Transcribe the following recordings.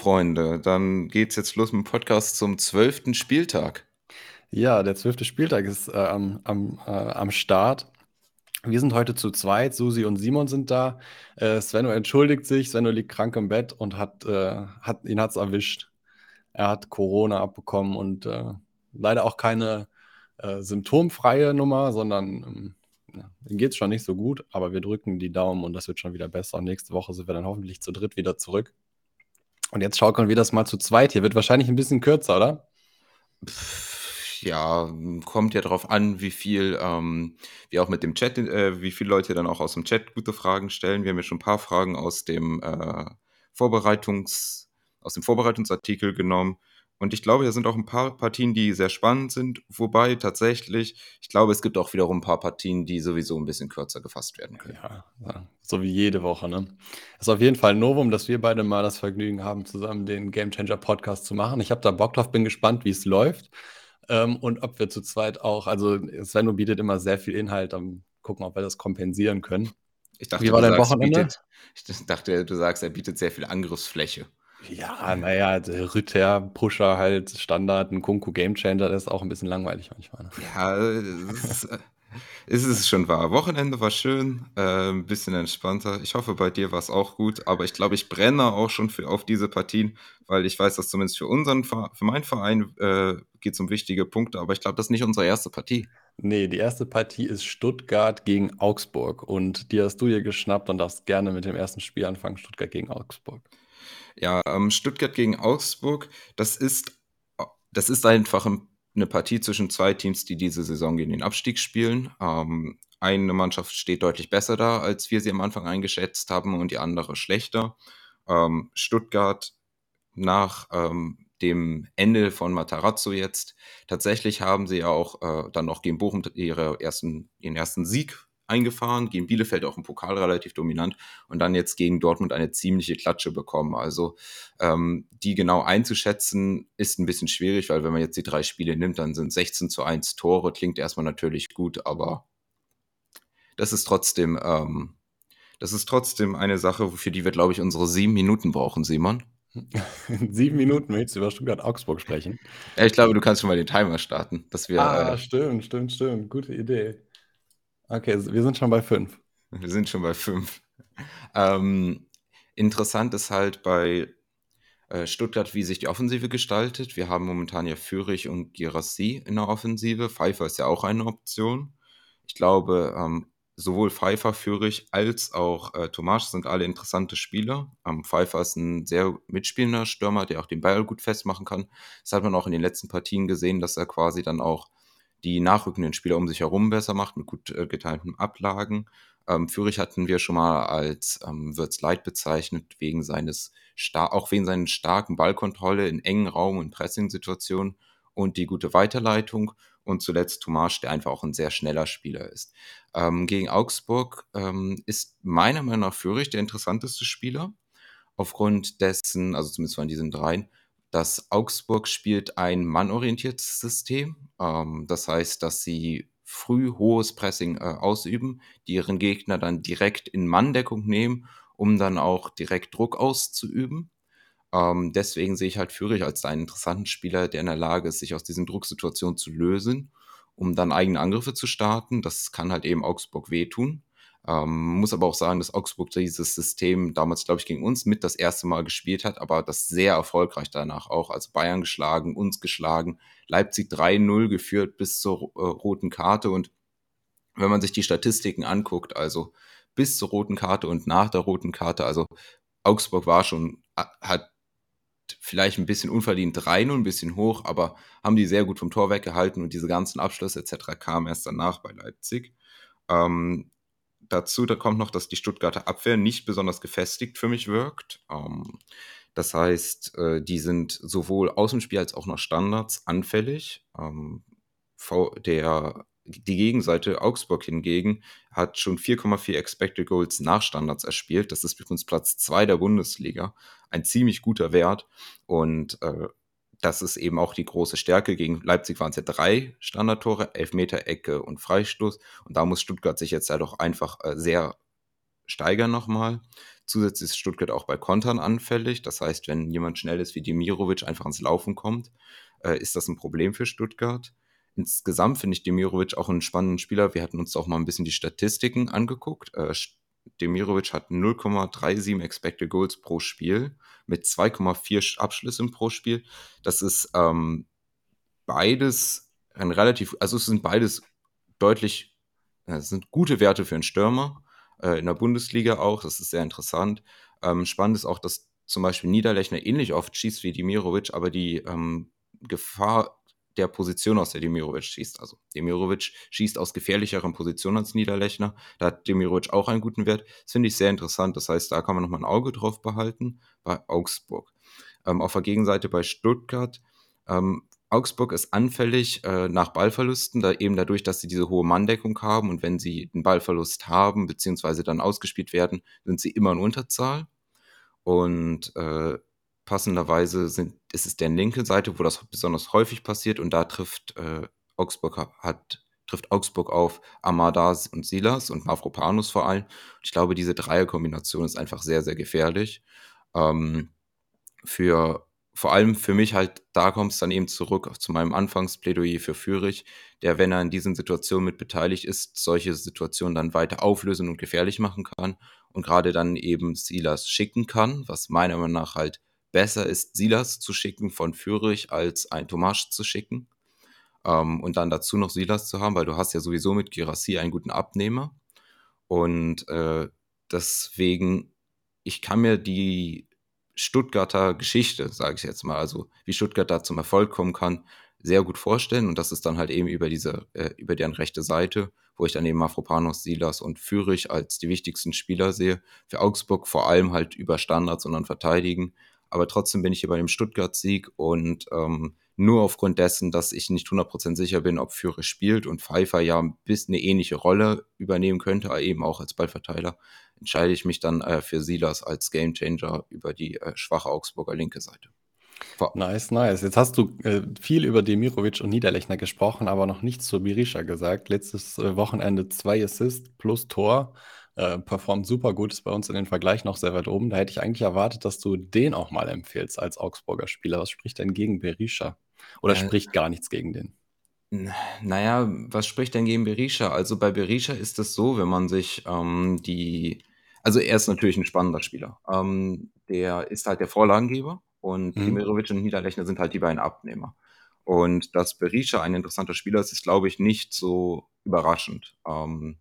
Freunde, dann geht's jetzt los mit dem Podcast zum zwölften Spieltag. Ja, der zwölfte Spieltag ist äh, am, am, äh, am Start. Wir sind heute zu zweit, Susi und Simon sind da. Äh, Svenno entschuldigt sich, Svenno liegt krank im Bett und hat, äh, hat ihn hat's erwischt. Er hat Corona abbekommen und äh, leider auch keine äh, symptomfreie Nummer, sondern ähm, ja, ihm geht es schon nicht so gut, aber wir drücken die Daumen und das wird schon wieder besser. Und nächste Woche sind wir dann hoffentlich zu dritt wieder zurück. Und jetzt schaukeln wir das mal zu zweit hier. Wird wahrscheinlich ein bisschen kürzer, oder? ja, kommt ja darauf an, wie viel, ähm, wie auch mit dem Chat, äh, wie viele Leute dann auch aus dem Chat gute Fragen stellen. Wir haben ja schon ein paar Fragen aus dem äh, Vorbereitungs, aus dem Vorbereitungsartikel genommen. Und ich glaube, da sind auch ein paar Partien, die sehr spannend sind. Wobei tatsächlich, ich glaube, es gibt auch wiederum ein paar Partien, die sowieso ein bisschen kürzer gefasst werden können. Ja, ja so wie jede Woche. Ne? ist auf jeden Fall ein Novum, dass wir beide mal das Vergnügen haben, zusammen den Game Changer Podcast zu machen. Ich habe da Bock drauf, bin gespannt, wie es läuft. Ähm, und ob wir zu zweit auch, also Svenno bietet immer sehr viel Inhalt, dann gucken, ob wir das kompensieren können. Ich dachte, wie war dein Wochenende? Bietet, ich dachte, du sagst, er bietet sehr viel Angriffsfläche. Ja, naja, Ritter, Pusher halt, Standard, ein Kunku Gamechanger, das ist auch ein bisschen langweilig manchmal. Ne? Ja, ist, äh, ist es schon wahr. Wochenende war schön, äh, ein bisschen entspannter. Ich hoffe, bei dir war es auch gut, aber ich glaube, ich brenne auch schon für, auf diese Partien, weil ich weiß, dass zumindest für unseren, für meinen Verein äh, geht es um wichtige Punkte, aber ich glaube, das ist nicht unsere erste Partie. Nee, die erste Partie ist Stuttgart gegen Augsburg und die hast du hier geschnappt und darfst gerne mit dem ersten Spiel anfangen, Stuttgart gegen Augsburg. Ja, ähm, Stuttgart gegen Augsburg, das ist, das ist einfach eine Partie zwischen zwei Teams, die diese Saison gegen den Abstieg spielen. Ähm, eine Mannschaft steht deutlich besser da, als wir sie am Anfang eingeschätzt haben, und die andere schlechter. Ähm, Stuttgart nach ähm, dem Ende von Matarazzo jetzt, tatsächlich haben sie ja auch äh, dann noch gegen Bochum ihre ersten, ihren ersten Sieg eingefahren, gegen Bielefeld auch im Pokal relativ dominant und dann jetzt gegen Dortmund eine ziemliche Klatsche bekommen. Also ähm, die genau einzuschätzen ist ein bisschen schwierig, weil wenn man jetzt die drei Spiele nimmt, dann sind 16 zu 1 Tore, klingt erstmal natürlich gut, aber das ist trotzdem, ähm, das ist trotzdem eine Sache, für die wir, glaube ich, unsere sieben Minuten brauchen, Simon. sieben Minuten willst du über Stuttgart-Augsburg sprechen? Ja, ich glaube, du kannst schon mal den Timer starten. Dass wir, ah, äh, stimmt, stimmt, stimmt. Gute Idee. Okay, wir sind schon bei fünf. Wir sind schon bei fünf. Ähm, interessant ist halt bei äh, Stuttgart, wie sich die Offensive gestaltet. Wir haben momentan ja Fürich und Girassi in der Offensive. Pfeiffer ist ja auch eine Option. Ich glaube, ähm, sowohl Pfeiffer, Fürich als auch äh, Tomasch sind alle interessante Spieler. Ähm, Pfeiffer ist ein sehr mitspielender Stürmer, der auch den Ball gut festmachen kann. Das hat man auch in den letzten Partien gesehen, dass er quasi dann auch die nachrückenden Spieler um sich herum besser macht mit gut äh, geteilten Ablagen. Ähm, Fürich hatten wir schon mal als ähm, Wirtz Light bezeichnet, wegen seines auch wegen seiner starken Ballkontrolle in engen Raum- und Pressing-Situationen und die gute Weiterleitung. Und zuletzt Tomasch, der einfach auch ein sehr schneller Spieler ist. Ähm, gegen Augsburg ähm, ist meiner Meinung nach Fürich der interessanteste Spieler. Aufgrund dessen, also zumindest von diesen dreien, dass Augsburg spielt ein mannorientiertes System. Ähm, das heißt, dass sie früh hohes Pressing äh, ausüben, die ihren Gegner dann direkt in Manndeckung nehmen, um dann auch direkt Druck auszuüben. Ähm, deswegen sehe ich halt Fürich als einen interessanten Spieler, der in der Lage ist, sich aus diesen Drucksituationen zu lösen, um dann eigene Angriffe zu starten. Das kann halt eben Augsburg wehtun. Ähm, muss aber auch sagen, dass Augsburg dieses System damals, glaube ich, gegen uns mit das erste Mal gespielt hat, aber das sehr erfolgreich danach auch. Also Bayern geschlagen, uns geschlagen, Leipzig 3-0 geführt bis zur äh, roten Karte. Und wenn man sich die Statistiken anguckt, also bis zur roten Karte und nach der roten Karte, also Augsburg war schon, hat vielleicht ein bisschen unverdient 3-0, ein bisschen hoch, aber haben die sehr gut vom Tor weggehalten und diese ganzen Abschlüsse etc. kamen erst danach bei Leipzig. Ähm, dazu, da kommt noch, dass die Stuttgarter Abwehr nicht besonders gefestigt für mich wirkt. Ähm, das heißt, äh, die sind sowohl aus dem Spiel als auch nach Standards anfällig. Ähm, der, die Gegenseite Augsburg hingegen hat schon 4,4 Expected Goals nach Standards erspielt. Das ist uns Platz 2 der Bundesliga. Ein ziemlich guter Wert. Und äh, das ist eben auch die große Stärke. Gegen Leipzig waren es ja drei Standardtore, Elfmeter, Ecke und Freistoß. Und da muss Stuttgart sich jetzt halt auch einfach äh, sehr steigern nochmal. Zusätzlich ist Stuttgart auch bei Kontern anfällig. Das heißt, wenn jemand schnell ist wie Demirovic einfach ins Laufen kommt, äh, ist das ein Problem für Stuttgart. Insgesamt finde ich Demirovic auch einen spannenden Spieler. Wir hatten uns auch mal ein bisschen die Statistiken angeguckt. Äh, Demirovic hat 0,37 Expected Goals pro Spiel mit 2,4 Abschlüssen pro Spiel. Das ist ähm, beides ein relativ, also es sind beides deutlich, es sind gute Werte für einen Stürmer, äh, in der Bundesliga auch, das ist sehr interessant. Ähm, spannend ist auch, dass zum Beispiel Niederlechner ähnlich oft schießt wie Demirovic, aber die ähm, Gefahr der Position, aus der Demirovic schießt. Also Demirovic schießt aus gefährlicheren Positionen als Niederlechner. Da hat Demirovic auch einen guten Wert. Das finde ich sehr interessant. Das heißt, da kann man nochmal ein Auge drauf behalten bei Augsburg. Ähm, auf der Gegenseite bei Stuttgart. Ähm, Augsburg ist anfällig äh, nach Ballverlusten, da eben dadurch, dass sie diese hohe Manndeckung haben und wenn sie einen Ballverlust haben, beziehungsweise dann ausgespielt werden, sind sie immer in Unterzahl. Und äh, passenderweise sind, ist es der linke Seite, wo das besonders häufig passiert und da trifft äh, Augsburg hat trifft Augsburg auf Amadas und Silas und Mavropanus vor allem. Ich glaube, diese Dreierkombination ist einfach sehr, sehr gefährlich. Ähm, für vor allem für mich halt, da kommt es dann eben zurück zu meinem Anfangsplädoyer für Fürich, der, wenn er in diesen Situationen mit beteiligt ist, solche Situationen dann weiter auflösen und gefährlich machen kann und gerade dann eben Silas schicken kann, was meiner Meinung nach halt besser ist, Silas zu schicken von Fürich als ein Tomasch zu schicken. Ähm, und dann dazu noch Silas zu haben, weil du hast ja sowieso mit Girassi einen guten Abnehmer. Und äh, deswegen, ich kann mir die Stuttgarter Geschichte, sage ich jetzt mal, also wie Stuttgart da zum Erfolg kommen kann, sehr gut vorstellen. Und das ist dann halt eben über diese, äh, über deren rechte Seite, wo ich dann eben Mafropanos, Silas und Fürich als die wichtigsten Spieler sehe. Für Augsburg vor allem halt über Standards und dann verteidigen. Aber trotzdem bin ich hier bei dem Stuttgart-Sieg und ähm, nur aufgrund dessen, dass ich nicht 100% sicher bin, ob Führer spielt und Pfeiffer ja ein eine ähnliche Rolle übernehmen könnte, eben auch als Ballverteiler, entscheide ich mich dann äh, für Silas als Gamechanger über die äh, schwache Augsburger linke Seite. Nice, nice. Jetzt hast du äh, viel über Demirovic und Niederlechner gesprochen, aber noch nichts zu Berisha gesagt. Letztes äh, Wochenende zwei Assists plus Tor äh, performt super gut, ist bei uns in den Vergleich noch sehr weit oben. Da hätte ich eigentlich erwartet, dass du den auch mal empfehlst als Augsburger Spieler. Was spricht denn gegen Berisha? Oder ja. spricht gar nichts gegen den? Naja, was spricht denn gegen Berisha? Also bei Berisha ist es so, wenn man sich ähm, die. Also er ist natürlich ein spannender Spieler. Ähm, der ist halt der Vorlagengeber und mhm. Demirovic und Niederlechner sind halt die beiden Abnehmer. Und dass Berisha ein interessanter Spieler ist, ist, glaube ich, nicht so überraschend. Ähm,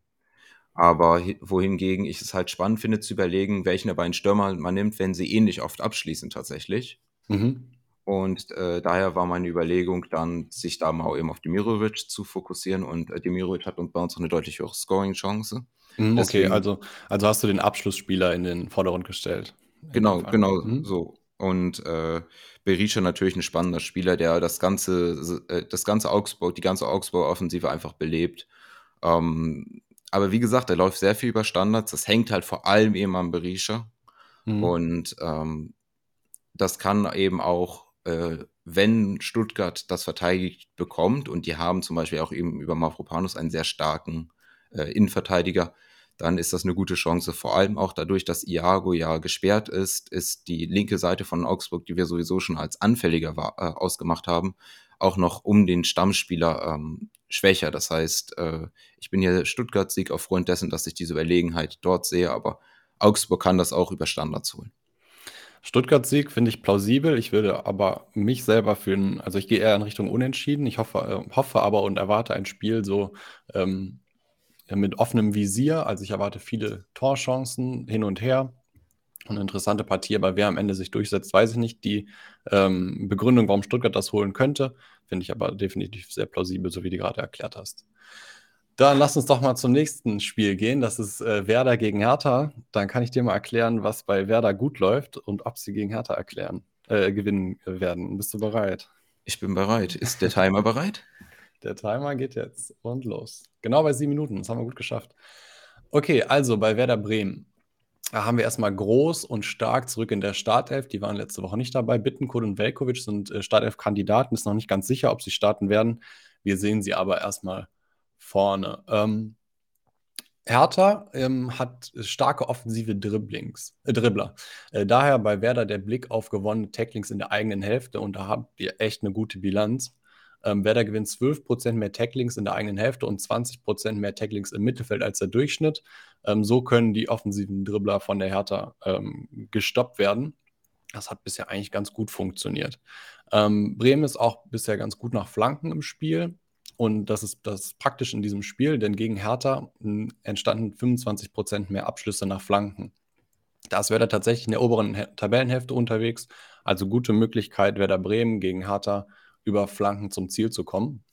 aber wohingegen ich es halt spannend finde, zu überlegen, welchen der beiden Stürmer man nimmt, wenn sie ähnlich oft abschließen tatsächlich. Mhm. Und äh, daher war meine Überlegung dann, sich da mal eben auf Demirovic zu fokussieren. Und äh, Demirovic hat bei uns auch eine deutlich höhere Scoring-Chance. Mhm, okay, also, also hast du den Abschlussspieler in den Vordergrund gestellt. Genau, genau mhm. so. Und äh, Berisha natürlich ein spannender Spieler, der das ganze, äh, das ganze Augsburg, die ganze Augsburg-Offensive einfach belebt. Ähm, aber wie gesagt, er läuft sehr viel über Standards. Das hängt halt vor allem eben am Berisha. Mhm. Und ähm, das kann eben auch, äh, wenn Stuttgart das verteidigt bekommt, und die haben zum Beispiel auch eben über Mavropanus einen sehr starken äh, Innenverteidiger, dann ist das eine gute Chance. Vor allem auch dadurch, dass Iago ja gesperrt ist, ist die linke Seite von Augsburg, die wir sowieso schon als anfälliger war, äh, ausgemacht haben, auch noch um den Stammspieler ähm, schwächer. Das heißt, äh, ich bin hier Stuttgart-Sieg aufgrund dessen, dass ich diese Überlegenheit dort sehe, aber Augsburg kann das auch über Standards holen. Stuttgart-Sieg finde ich plausibel. Ich würde aber mich selber fühlen, also ich gehe eher in Richtung Unentschieden. Ich hoffe, äh, hoffe aber und erwarte ein Spiel so ähm, mit offenem Visier. Also ich erwarte viele Torchancen hin und her eine interessante Partie, aber wer am Ende sich durchsetzt, weiß ich nicht. Die ähm, Begründung, warum Stuttgart das holen könnte, finde ich aber definitiv sehr plausibel, so wie du gerade erklärt hast. Dann lass uns doch mal zum nächsten Spiel gehen. Das ist äh, Werder gegen Hertha. Dann kann ich dir mal erklären, was bei Werder gut läuft und ob sie gegen Hertha erklären, äh, gewinnen werden. Bist du bereit? Ich bin bereit. Ist der Timer bereit? Der Timer geht jetzt und los. Genau bei sieben Minuten. Das haben wir gut geschafft. Okay, also bei Werder Bremen. Da haben wir erstmal groß und stark zurück in der Startelf. Die waren letzte Woche nicht dabei. Bittenkurt und Velkovic sind äh, Startelf-Kandidaten. Ist noch nicht ganz sicher, ob sie starten werden. Wir sehen sie aber erstmal vorne. Ähm, Hertha ähm, hat starke offensive Dribblings, äh, Dribbler. Äh, daher bei Werder der Blick auf gewonnene Tacklings in der eigenen Hälfte und da habt ihr echt eine gute Bilanz. Ähm, Werder gewinnt 12% mehr Tacklings in der eigenen Hälfte und 20% mehr Tacklings im Mittelfeld als der Durchschnitt. Ähm, so können die offensiven Dribbler von der Hertha ähm, gestoppt werden. Das hat bisher eigentlich ganz gut funktioniert. Ähm, Bremen ist auch bisher ganz gut nach Flanken im Spiel. Und das ist das praktisch in diesem Spiel, denn gegen Hertha hm, entstanden 25 Prozent mehr Abschlüsse nach Flanken. Da ist Werder tatsächlich in der oberen Tabellenhälfte unterwegs. Also gute Möglichkeit, Werder Bremen gegen Hertha über Flanken zum Ziel zu kommen.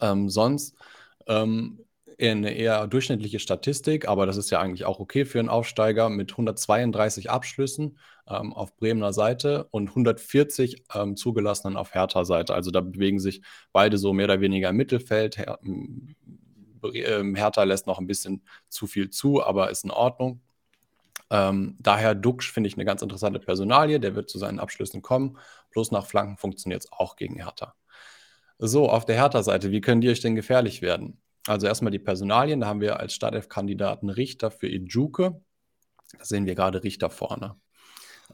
Ähm, sonst ähm, eine eher durchschnittliche Statistik, aber das ist ja eigentlich auch okay für einen Aufsteiger mit 132 Abschlüssen ähm, auf Bremener Seite und 140 ähm, zugelassenen auf Hertha Seite. Also da bewegen sich beide so mehr oder weniger im Mittelfeld. Her ähm, Hertha lässt noch ein bisschen zu viel zu, aber ist in Ordnung. Ähm, daher Duxch finde ich eine ganz interessante Personalie, der wird zu seinen Abschlüssen kommen. Plus nach Flanken funktioniert es auch gegen Hertha. So, auf der Hertha-Seite, wie können die euch denn gefährlich werden? Also erstmal die Personalien, da haben wir als Startelf-Kandidaten Richter für Ijuke. Da sehen wir gerade Richter vorne.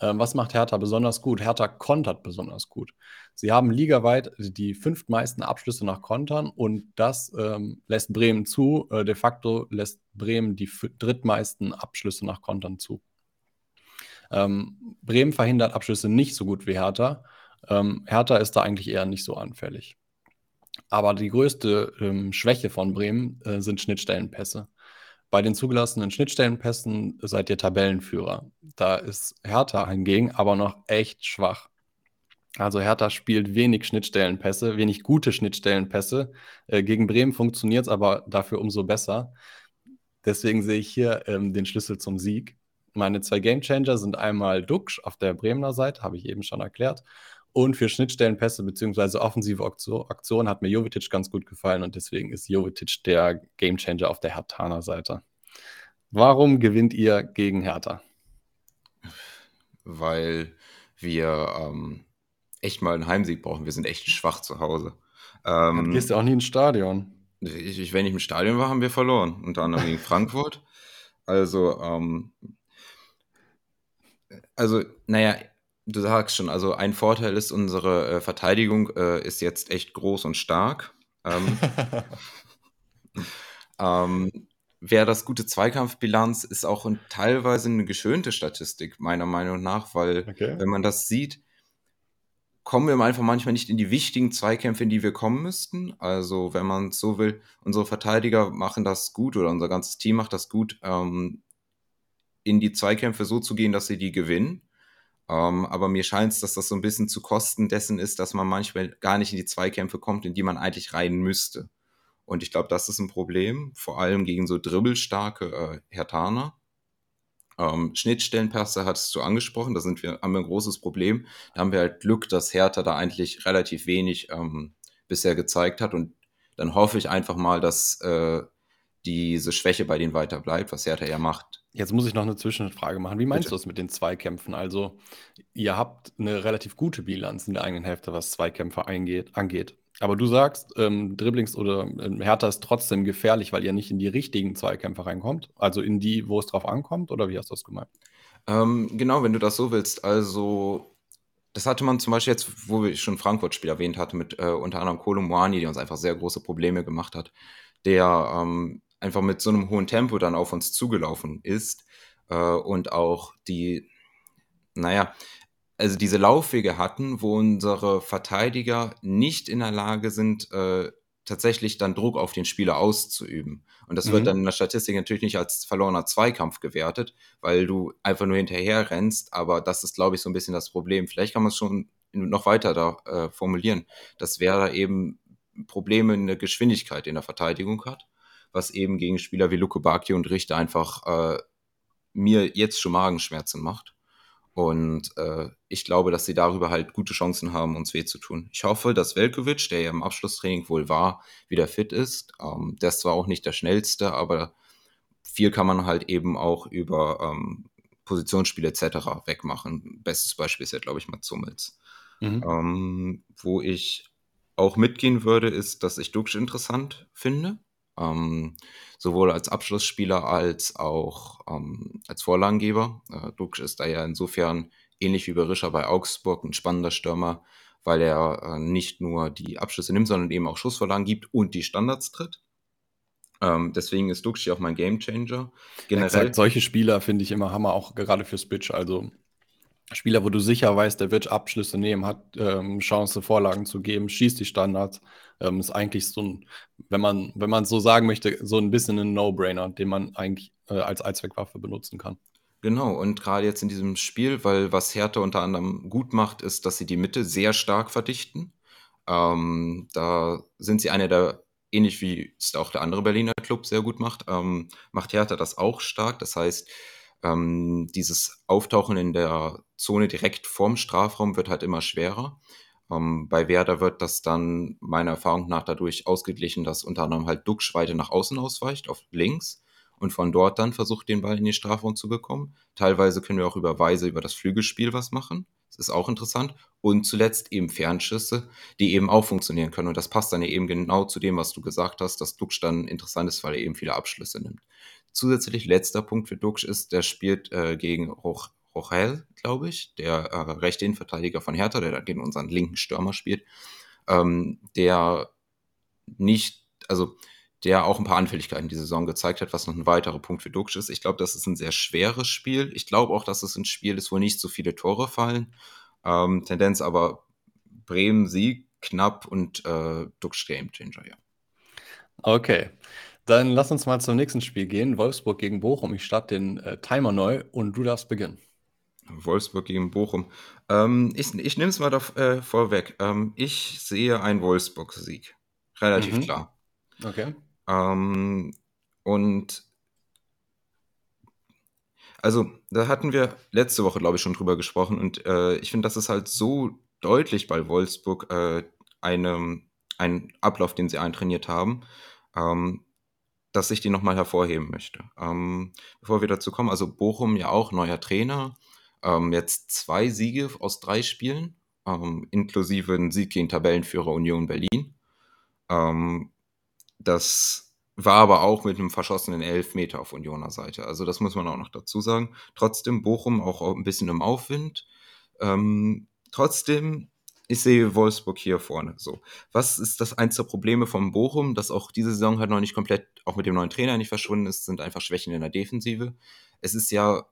Ähm, was macht Hertha besonders gut? Hertha kontert besonders gut. Sie haben ligaweit die fünftmeisten Abschlüsse nach Kontern und das ähm, lässt Bremen zu. Äh, de facto lässt Bremen die drittmeisten Abschlüsse nach Kontern zu. Ähm, Bremen verhindert Abschlüsse nicht so gut wie Hertha. Ähm, Hertha ist da eigentlich eher nicht so anfällig. Aber die größte ähm, Schwäche von Bremen äh, sind Schnittstellenpässe. Bei den zugelassenen Schnittstellenpässen seid ihr Tabellenführer. Da ist Hertha hingegen aber noch echt schwach. Also Hertha spielt wenig Schnittstellenpässe, wenig gute Schnittstellenpässe. Äh, gegen Bremen funktioniert es aber dafür umso besser. Deswegen sehe ich hier ähm, den Schlüssel zum Sieg. Meine zwei Gamechanger sind einmal Duxch auf der Bremener Seite, habe ich eben schon erklärt. Und für Schnittstellenpässe bzw. offensive Aktionen hat mir Jovetic ganz gut gefallen und deswegen ist Jovetic der Gamechanger auf der Hertaner Seite. Warum gewinnt ihr gegen Hertha? Weil wir ähm, echt mal einen Heimsieg brauchen. Wir sind echt schwach zu Hause. Ähm, gehst du auch nie ins Stadion. Ich, wenn ich im Stadion war, haben wir verloren. Unter anderem gegen Frankfurt. Also, ähm, also, naja, du sagst schon, also ein Vorteil ist, unsere äh, Verteidigung äh, ist jetzt echt groß und stark. Ähm, ähm, Wäre das gute Zweikampfbilanz, ist auch ein, teilweise eine geschönte Statistik, meiner Meinung nach, weil okay. wenn man das sieht, kommen wir einfach manchmal nicht in die wichtigen Zweikämpfe, in die wir kommen müssten. Also, wenn man so will, unsere Verteidiger machen das gut oder unser ganzes Team macht das gut, ähm, in die Zweikämpfe so zu gehen, dass sie die gewinnen. Ähm, aber mir scheint es, dass das so ein bisschen zu Kosten dessen ist, dass man manchmal gar nicht in die Zweikämpfe kommt, in die man eigentlich rein müsste. Und ich glaube, das ist ein Problem, vor allem gegen so dribbelstarke äh, Hertaner. Ähm, Schnittstellenpässe hattest du angesprochen, da sind wir, haben wir ein großes Problem. Da haben wir halt Glück, dass Hertha da eigentlich relativ wenig ähm, bisher gezeigt hat. Und dann hoffe ich einfach mal, dass äh, diese Schwäche bei denen weiter bleibt, was Hertha ja macht. Jetzt muss ich noch eine Zwischenfrage machen. Wie meinst Bitte? du das mit den Zweikämpfen? Also, ihr habt eine relativ gute Bilanz in der eigenen Hälfte, was Zweikämpfe eingeht, angeht. Aber du sagst, ähm, Dribblings oder ähm, Hertha ist trotzdem gefährlich, weil ihr nicht in die richtigen Zweikämpfe reinkommt. Also in die, wo es drauf ankommt, oder wie hast du das gemeint? Ähm, genau, wenn du das so willst. Also, das hatte man zum Beispiel jetzt, wo ich schon Frankfurt-Spiel erwähnt hatte, mit äh, unter anderem Kolo Moani, der uns einfach sehr große Probleme gemacht hat. Der ähm, einfach mit so einem hohen Tempo dann auf uns zugelaufen ist äh, und auch die, naja, also diese Laufwege hatten, wo unsere Verteidiger nicht in der Lage sind, äh, tatsächlich dann Druck auf den Spieler auszuüben. Und das mhm. wird dann in der Statistik natürlich nicht als verlorener Zweikampf gewertet, weil du einfach nur hinterher rennst. Aber das ist, glaube ich, so ein bisschen das Problem. Vielleicht kann man es schon noch weiter da äh, formulieren, dass wer da eben Probleme in der Geschwindigkeit in der Verteidigung hat was eben gegen Spieler wie Luke Bacchio und Richter einfach äh, mir jetzt schon Magenschmerzen macht. Und äh, ich glaube, dass sie darüber halt gute Chancen haben, uns weh zu tun. Ich hoffe, dass Velkovic, der ja im Abschlusstraining wohl war, wieder fit ist. Ähm, der ist zwar auch nicht der schnellste, aber viel kann man halt eben auch über ähm, Positionsspiel etc. wegmachen. Bestes Beispiel ist ja, glaube ich, Mats Hummels. Mhm. Ähm, wo ich auch mitgehen würde, ist, dass ich Duxch interessant finde. Ähm, sowohl als Abschlussspieler als auch ähm, als Vorlagengeber. Äh, Duxch ist da ja insofern ähnlich wie Berischer bei Augsburg ein spannender Stürmer, weil er äh, nicht nur die Abschlüsse nimmt, sondern eben auch Schussvorlagen gibt und die Standards tritt. Ähm, deswegen ist Duxch auch mein Gamechanger. Generell. Exakt, solche Spieler finde ich immer Hammer, auch gerade fürs Pitch. Also Spieler, wo du sicher weißt, der wird Abschlüsse nehmen, hat ähm, Chance, Vorlagen zu geben, schießt die Standards, ähm, ist eigentlich so ein, wenn man, wenn man so sagen möchte, so ein bisschen ein No-Brainer, den man eigentlich äh, als Allzweckwaffe benutzen kann. Genau, und gerade jetzt in diesem Spiel, weil was Hertha unter anderem gut macht, ist, dass sie die Mitte sehr stark verdichten. Ähm, da sind sie einer der, ähnlich wie es auch der andere Berliner Club sehr gut macht, ähm, macht Hertha das auch stark. Das heißt, ähm, dieses Auftauchen in der Zone direkt vorm Strafraum wird halt immer schwerer. Ähm, bei Werder wird das dann meiner Erfahrung nach dadurch ausgeglichen, dass unter anderem halt Duxch weiter nach außen ausweicht, auf links und von dort dann versucht, den Ball in die Strafraum zu bekommen. Teilweise können wir auch über Weise über das Flügelspiel was machen. Das ist auch interessant. Und zuletzt eben Fernschüsse, die eben auch funktionieren können. Und das passt dann eben genau zu dem, was du gesagt hast, dass Duxch dann interessant ist, weil er eben viele Abschlüsse nimmt. Zusätzlich letzter Punkt für Duxch ist, der spielt äh, gegen Roch Rochel, glaube ich, der äh, rechte Innenverteidiger von Hertha, der gegen unseren linken Stürmer spielt, ähm, der nicht, also der auch ein paar Anfälligkeiten die Saison gezeigt hat, was noch ein weiterer Punkt für Duxch ist. Ich glaube, das ist ein sehr schweres Spiel. Ich glaube auch, dass es ein Spiel ist, wo nicht so viele Tore fallen. Ähm, Tendenz aber Bremen Sieg knapp und äh, Duxch Game Changer, ja. Okay. Dann lass uns mal zum nächsten Spiel gehen. Wolfsburg gegen Bochum. Ich starte den äh, Timer neu und du darfst beginnen. Wolfsburg gegen Bochum. Ähm, ich ich nehme es mal da, äh, vorweg. Ähm, ich sehe einen Wolfsburg-Sieg. Relativ mhm. klar. Okay. Ähm, und also, da hatten wir letzte Woche, glaube ich, schon drüber gesprochen. Und äh, ich finde, das ist halt so deutlich bei Wolfsburg äh, eine, ein Ablauf, den sie eintrainiert haben, ähm, dass ich den nochmal hervorheben möchte. Ähm, bevor wir dazu kommen, also Bochum ja auch neuer Trainer. Ähm, jetzt zwei Siege aus drei Spielen, ähm, inklusive ein Sieg gegen Tabellenführer Union Berlin. Ähm, das war aber auch mit einem verschossenen Elfmeter auf Unioner Seite. Also das muss man auch noch dazu sagen. Trotzdem Bochum auch ein bisschen im Aufwind. Ähm, trotzdem, ich sehe Wolfsburg hier vorne. So, was ist das eins der Probleme von Bochum, das auch diese Saison halt noch nicht komplett, auch mit dem neuen Trainer nicht verschwunden ist, sind einfach Schwächen in der Defensive. Es ist ja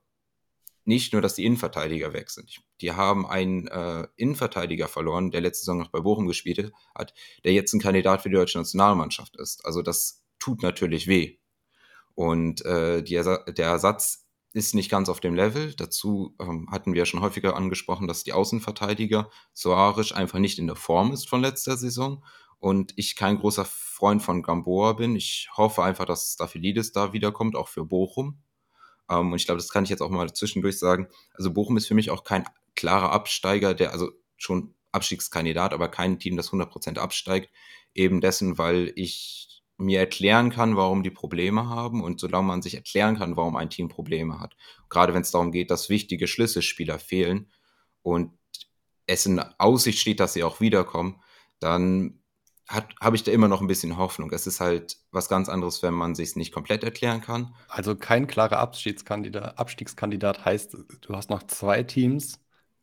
nicht nur, dass die Innenverteidiger weg sind. Die haben einen äh, Innenverteidiger verloren, der letzte Saison noch bei Bochum gespielt hat, der jetzt ein Kandidat für die deutsche Nationalmannschaft ist. Also das tut natürlich weh. Und äh, Ersa der Ersatz ist nicht ganz auf dem Level. Dazu ähm, hatten wir schon häufiger angesprochen, dass die Außenverteidiger Soares einfach nicht in der Form ist von letzter Saison. Und ich kein großer Freund von Gamboa bin. Ich hoffe einfach, dass Staphylidis da wiederkommt, auch für Bochum. Ähm, und ich glaube, das kann ich jetzt auch mal zwischendurch sagen. Also Bochum ist für mich auch kein klarer Absteiger, der also schon Abstiegskandidat, aber kein Team, das 100% absteigt. Eben dessen, weil ich mir erklären kann, warum die Probleme haben und solange man sich erklären kann, warum ein Team Probleme hat. Gerade wenn es darum geht, dass wichtige Schlüsselspieler fehlen und es in Aussicht steht, dass sie auch wiederkommen, dann habe ich da immer noch ein bisschen Hoffnung. Es ist halt was ganz anderes, wenn man sich nicht komplett erklären kann. Also kein klarer Abstiegskandidat, Abstiegskandidat heißt, du hast noch zwei Teams,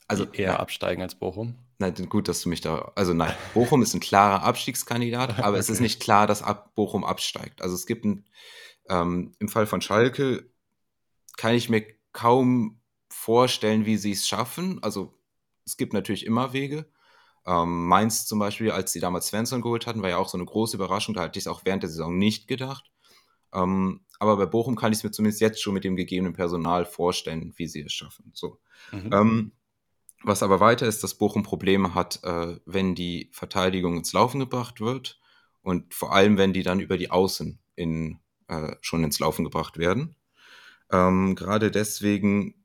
also, die eher nein. absteigen als Bochum. Nein, gut, dass du mich da. Also nein, Bochum ist ein klarer Abstiegskandidat, aber okay. es ist nicht klar, dass Ab Bochum absteigt. Also es gibt ein, ähm, im Fall von Schalke kann ich mir kaum vorstellen, wie sie es schaffen. Also es gibt natürlich immer Wege. Ähm, Mainz zum Beispiel, als sie damals Svensson geholt hatten, war ja auch so eine große Überraschung. Da hatte ich es auch während der Saison nicht gedacht. Ähm, aber bei Bochum kann ich es mir zumindest jetzt schon mit dem gegebenen Personal vorstellen, wie sie es schaffen. So. Mhm. Ähm, was aber weiter ist, dass Bochum Probleme hat, äh, wenn die Verteidigung ins Laufen gebracht wird und vor allem, wenn die dann über die Außen in, äh, schon ins Laufen gebracht werden. Ähm, gerade deswegen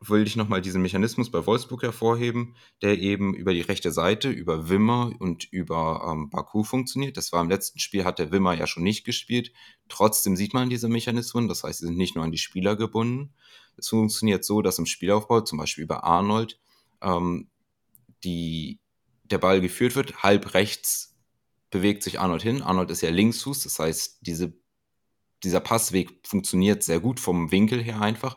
will ich nochmal diesen Mechanismus bei Wolfsburg hervorheben, der eben über die rechte Seite, über Wimmer und über ähm, Baku funktioniert. Das war im letzten Spiel, hat der Wimmer ja schon nicht gespielt. Trotzdem sieht man diese Mechanismen, das heißt, sie sind nicht nur an die Spieler gebunden. Es funktioniert so, dass im Spielaufbau, zum Beispiel über Arnold, ähm, die, der Ball geführt wird, halb rechts bewegt sich Arnold hin. Arnold ist ja Linksfuß, das heißt, diese, dieser Passweg funktioniert sehr gut vom Winkel her einfach.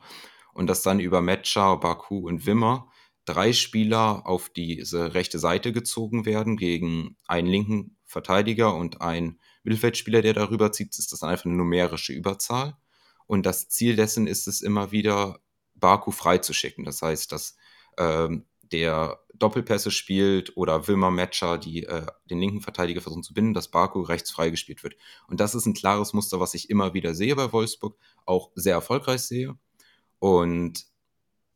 Und dass dann über Metscher, Baku und Wimmer drei Spieler auf diese rechte Seite gezogen werden gegen einen linken Verteidiger und einen Mittelfeldspieler, der darüber zieht, ist das einfach eine numerische Überzahl. Und das Ziel dessen ist es immer wieder, Baku freizuschicken. Das heißt, dass ähm, der Doppelpässe spielt oder Wilmer Matcher, die äh, den linken Verteidiger versuchen zu binden, dass Baku rechts freigespielt wird. Und das ist ein klares Muster, was ich immer wieder sehe bei Wolfsburg, auch sehr erfolgreich sehe. Und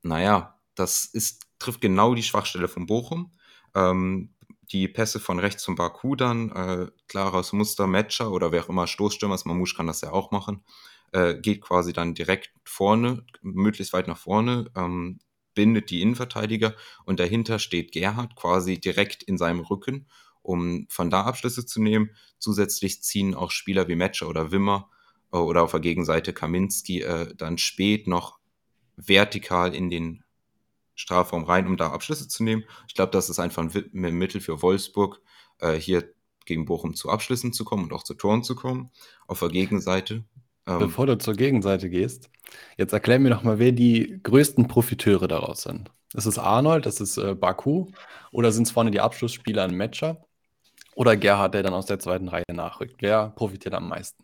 naja, das ist, trifft genau die Schwachstelle von Bochum. Ähm, die Pässe von rechts zum Baku dann, äh, klares Muster, Matcher oder wer auch immer Stoßstürmer ist, Mamouche kann das ja auch machen, äh, geht quasi dann direkt vorne, möglichst weit nach vorne, ähm, bindet die Innenverteidiger und dahinter steht Gerhard quasi direkt in seinem Rücken, um von da Abschlüsse zu nehmen. Zusätzlich ziehen auch Spieler wie Matcher oder Wimmer äh, oder auf der Gegenseite Kaminski äh, dann spät noch vertikal in den Strafraum rein, um da Abschlüsse zu nehmen. Ich glaube, das ist einfach ein Mittel für Wolfsburg, äh, hier gegen Bochum zu Abschlüssen zu kommen und auch zu Toren zu kommen. Auf der Gegenseite. Ähm, Bevor du zur Gegenseite gehst, jetzt erklär mir noch mal, wer die größten Profiteure daraus sind. Ist es Arnold, ist es äh, Baku oder sind es vorne die Abschlussspieler ein Matcher oder Gerhard, der dann aus der zweiten Reihe nachrückt? Wer profitiert am meisten?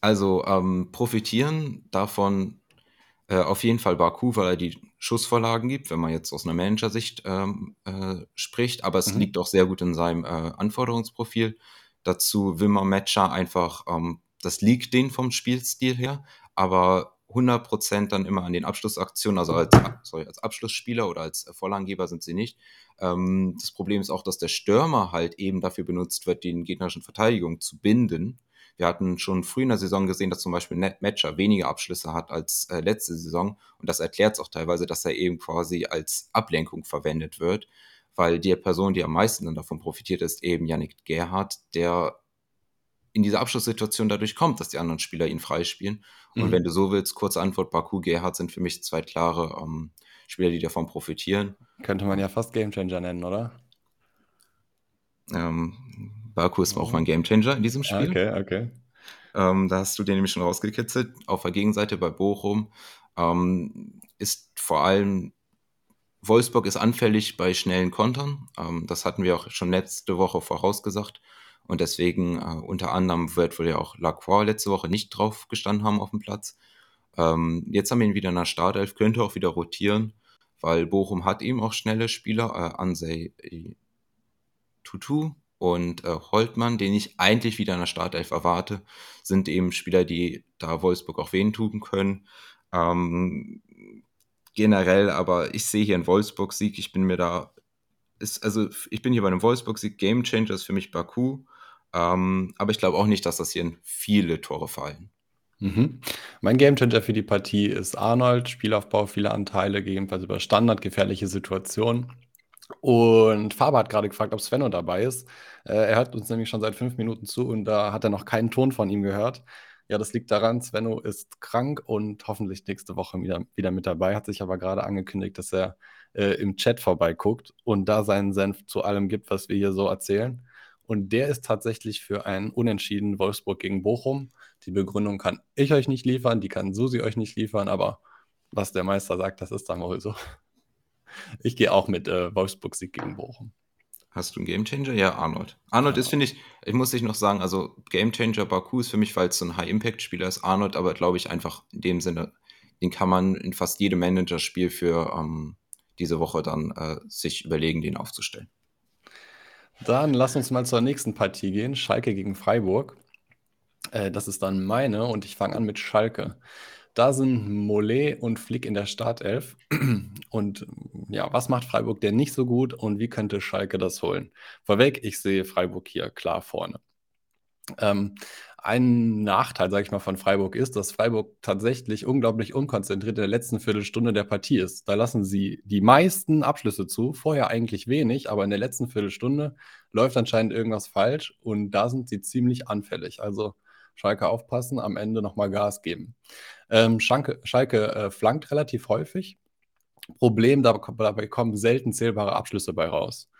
Also ähm, profitieren davon äh, auf jeden Fall Baku, weil er die Schussvorlagen gibt, wenn man jetzt aus einer Manager-Sicht ähm, äh, spricht, aber es mhm. liegt auch sehr gut in seinem äh, Anforderungsprofil. Dazu Wilmer Matcher einfach, ähm, das liegt denen vom Spielstil her, aber 100% dann immer an den Abschlussaktionen, also als, sorry, als Abschlussspieler oder als Vorlagengeber sind sie nicht. Ähm, das Problem ist auch, dass der Stürmer halt eben dafür benutzt wird, den gegnerischen Verteidigung zu binden wir hatten schon früh in der Saison gesehen, dass zum Beispiel Net Matcher weniger Abschlüsse hat als äh, letzte Saison. Und das erklärt es auch teilweise, dass er eben quasi als Ablenkung verwendet wird, weil die Person, die am meisten dann davon profitiert, ist eben Yannick Gerhardt, der in diese Abschlusssituation dadurch kommt, dass die anderen Spieler ihn freispielen. Und mhm. wenn du so willst, kurze Antwort, Baku, Gerhardt sind für mich zwei klare ähm, Spieler, die davon profitieren. Könnte man ja fast Gamechanger nennen, oder? Ähm, Baku ist auch mein Gamechanger in diesem Spiel. Okay, okay. Ähm, da hast du den nämlich schon rausgekitzelt. Auf der Gegenseite bei Bochum ähm, ist vor allem Wolfsburg ist anfällig bei schnellen Kontern. Ähm, das hatten wir auch schon letzte Woche vorausgesagt. Und deswegen äh, unter anderem wird wohl ja auch Lacroix letzte Woche nicht drauf gestanden haben auf dem Platz. Ähm, jetzt haben wir ihn wieder in der Startelf, könnte auch wieder rotieren, weil Bochum hat eben auch schnelle Spieler. Äh, Ansei Tutu und äh, Holtmann, den ich eigentlich wieder in der Startelf erwarte, sind eben Spieler, die da Wolfsburg auch wen tun können. Ähm, generell, aber ich sehe hier einen Wolfsburg-Sieg. Ich bin mir da, ist, also ich bin hier bei einem Wolfsburg-Sieg. Game Changer ist für mich Baku. Ähm, aber ich glaube auch nicht, dass das hier in viele Tore fallen. Mhm. Mein Gamechanger für die Partie ist Arnold. Spielaufbau, viele Anteile, gegebenenfalls über Standard, gefährliche Situationen. Und Faber hat gerade gefragt, ob Svenno dabei ist. Äh, er hört uns nämlich schon seit fünf Minuten zu und da hat er noch keinen Ton von ihm gehört. Ja, das liegt daran, Svenno ist krank und hoffentlich nächste Woche wieder, wieder mit dabei. Hat sich aber gerade angekündigt, dass er äh, im Chat vorbeiguckt und da seinen Senf zu allem gibt, was wir hier so erzählen. Und der ist tatsächlich für einen Unentschieden Wolfsburg gegen Bochum. Die Begründung kann ich euch nicht liefern, die kann Susi euch nicht liefern, aber was der Meister sagt, das ist dann wohl so. Ich gehe auch mit äh, Wolfsburg-Sieg gegen Bochum. Hast du einen Gamechanger? Ja, Arnold. Arnold ja. ist, finde ich, ich muss dich noch sagen, also Gamechanger Baku ist für mich, weil es so ein High-Impact-Spieler ist. Arnold, aber glaube ich einfach in dem Sinne, den kann man in fast jedem Manager-Spiel für ähm, diese Woche dann äh, sich überlegen, den aufzustellen. Dann lass uns mal zur nächsten Partie gehen. Schalke gegen Freiburg. Äh, das ist dann meine und ich fange an mit Schalke. Da sind Mollet und Flick in der Startelf. Und ja, was macht Freiburg denn nicht so gut und wie könnte Schalke das holen? Vorweg, ich sehe Freiburg hier klar vorne. Ähm, ein Nachteil, sage ich mal, von Freiburg ist, dass Freiburg tatsächlich unglaublich unkonzentriert in der letzten Viertelstunde der Partie ist. Da lassen sie die meisten Abschlüsse zu, vorher eigentlich wenig, aber in der letzten Viertelstunde läuft anscheinend irgendwas falsch und da sind sie ziemlich anfällig. Also Schalke aufpassen, am Ende nochmal Gas geben. Ähm, Schalke, Schalke äh, flankt relativ häufig. Problem, dabei kommen selten zählbare Abschlüsse bei raus.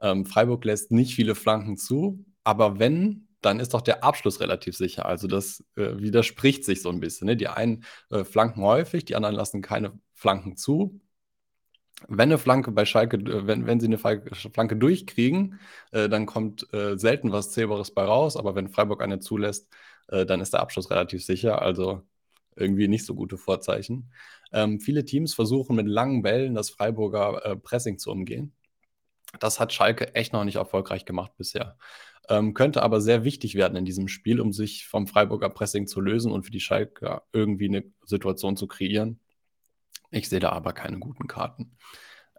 Ähm, Freiburg lässt nicht viele Flanken zu, aber wenn, dann ist doch der Abschluss relativ sicher. Also das äh, widerspricht sich so ein bisschen. Ne? Die einen äh, flanken häufig, die anderen lassen keine Flanken zu. Wenn eine Flanke bei Schalke, äh, wenn, wenn sie eine Flanke durchkriegen, äh, dann kommt äh, selten was Zählbares bei raus. Aber wenn Freiburg eine zulässt, äh, dann ist der Abschluss relativ sicher. Also irgendwie nicht so gute Vorzeichen. Ähm, viele Teams versuchen mit langen Bällen das Freiburger äh, Pressing zu umgehen. Das hat Schalke echt noch nicht erfolgreich gemacht bisher. Ähm, könnte aber sehr wichtig werden in diesem Spiel, um sich vom Freiburger Pressing zu lösen und für die Schalke irgendwie eine Situation zu kreieren. Ich sehe da aber keine guten Karten.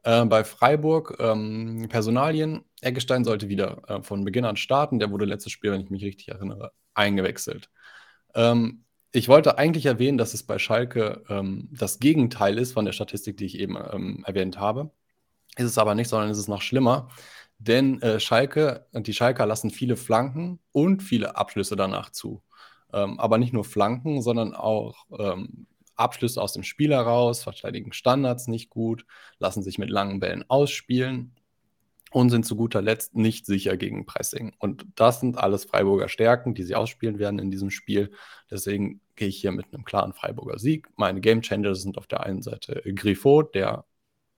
Äh, bei Freiburg ähm, Personalien. Eggestein sollte wieder äh, von Beginn an starten. Der wurde letztes Spiel, wenn ich mich richtig erinnere, eingewechselt. Ähm, ich wollte eigentlich erwähnen, dass es bei Schalke ähm, das Gegenteil ist von der Statistik, die ich eben ähm, erwähnt habe. Ist es aber nicht, sondern ist es noch schlimmer. Denn äh, Schalke, die Schalker lassen viele Flanken und viele Abschlüsse danach zu. Ähm, aber nicht nur Flanken, sondern auch ähm, Abschlüsse aus dem Spiel heraus, verteidigen Standards nicht gut, lassen sich mit langen Bällen ausspielen und sind zu guter Letzt nicht sicher gegen Pressing. Und das sind alles Freiburger Stärken, die sie ausspielen werden in diesem Spiel. Deswegen gehe ich hier mit einem klaren Freiburger Sieg. Meine Gamechanger sind auf der einen Seite Griffo, der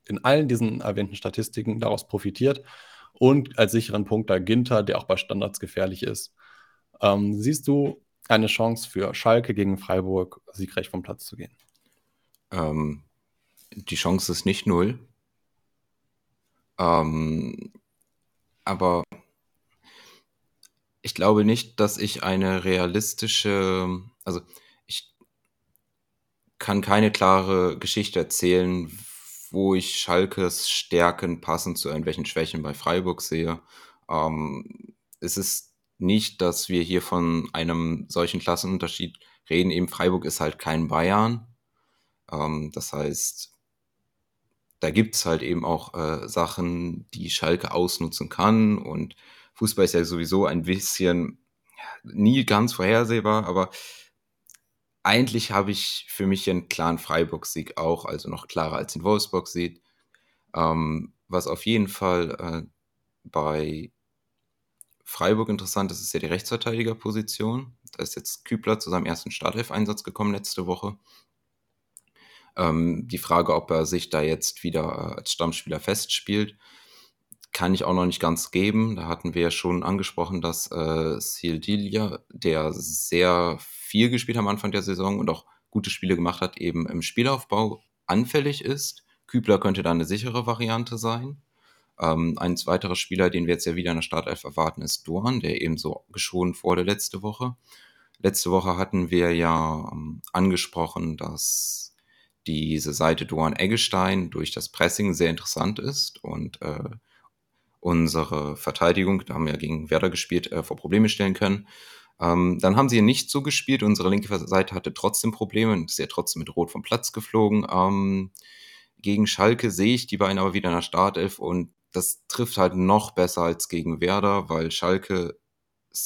in allen diesen erwähnten Statistiken daraus profitiert. Und als sicheren Punkt da Ginter, der auch bei Standards gefährlich ist. Ähm, siehst du eine Chance für Schalke gegen Freiburg, siegreich vom Platz zu gehen? Ähm, die Chance ist nicht null. Ähm, aber ich glaube nicht, dass ich eine realistische, also ich kann keine klare Geschichte erzählen, wo ich Schalkes Stärken passend zu irgendwelchen Schwächen bei Freiburg sehe. Ähm, es ist nicht, dass wir hier von einem solchen Klassenunterschied reden. Eben Freiburg ist halt kein Bayern. Ähm, das heißt, da gibt es halt eben auch äh, Sachen, die Schalke ausnutzen kann. Und Fußball ist ja sowieso ein bisschen nie ganz vorhersehbar, aber eigentlich habe ich für mich einen klaren Freiburg-Sieg auch, also noch klarer als den Wolfsburg-Sieg. Ähm, was auf jeden Fall äh, bei Freiburg interessant ist, ist ja die Rechtsverteidigerposition. Da ist jetzt Kübler zu seinem ersten Startelf-Einsatz gekommen letzte Woche. Ähm, die Frage, ob er sich da jetzt wieder äh, als Stammspieler festspielt, kann ich auch noch nicht ganz geben. Da hatten wir ja schon angesprochen, dass äh, Sildilia, der sehr viel gespielt hat am Anfang der Saison und auch gute Spiele gemacht hat, eben im Spielaufbau anfällig ist. Kübler könnte da eine sichere Variante sein. Ähm, ein weiterer Spieler, den wir jetzt ja wieder in der Startelf erwarten, ist Dorn, der ebenso geschont wurde letzte Woche. Letzte Woche hatten wir ja ähm, angesprochen, dass diese Seite Duan Eggestein durch das Pressing sehr interessant ist und äh, unsere Verteidigung, da haben wir gegen Werder gespielt, äh, vor Probleme stellen können. Ähm, dann haben sie nicht so gespielt. Unsere linke Seite hatte trotzdem Probleme und ist ja trotzdem mit Rot vom Platz geflogen. Ähm, gegen Schalke sehe ich die beiden aber wieder in der Startelf und das trifft halt noch besser als gegen Werder, weil Schalke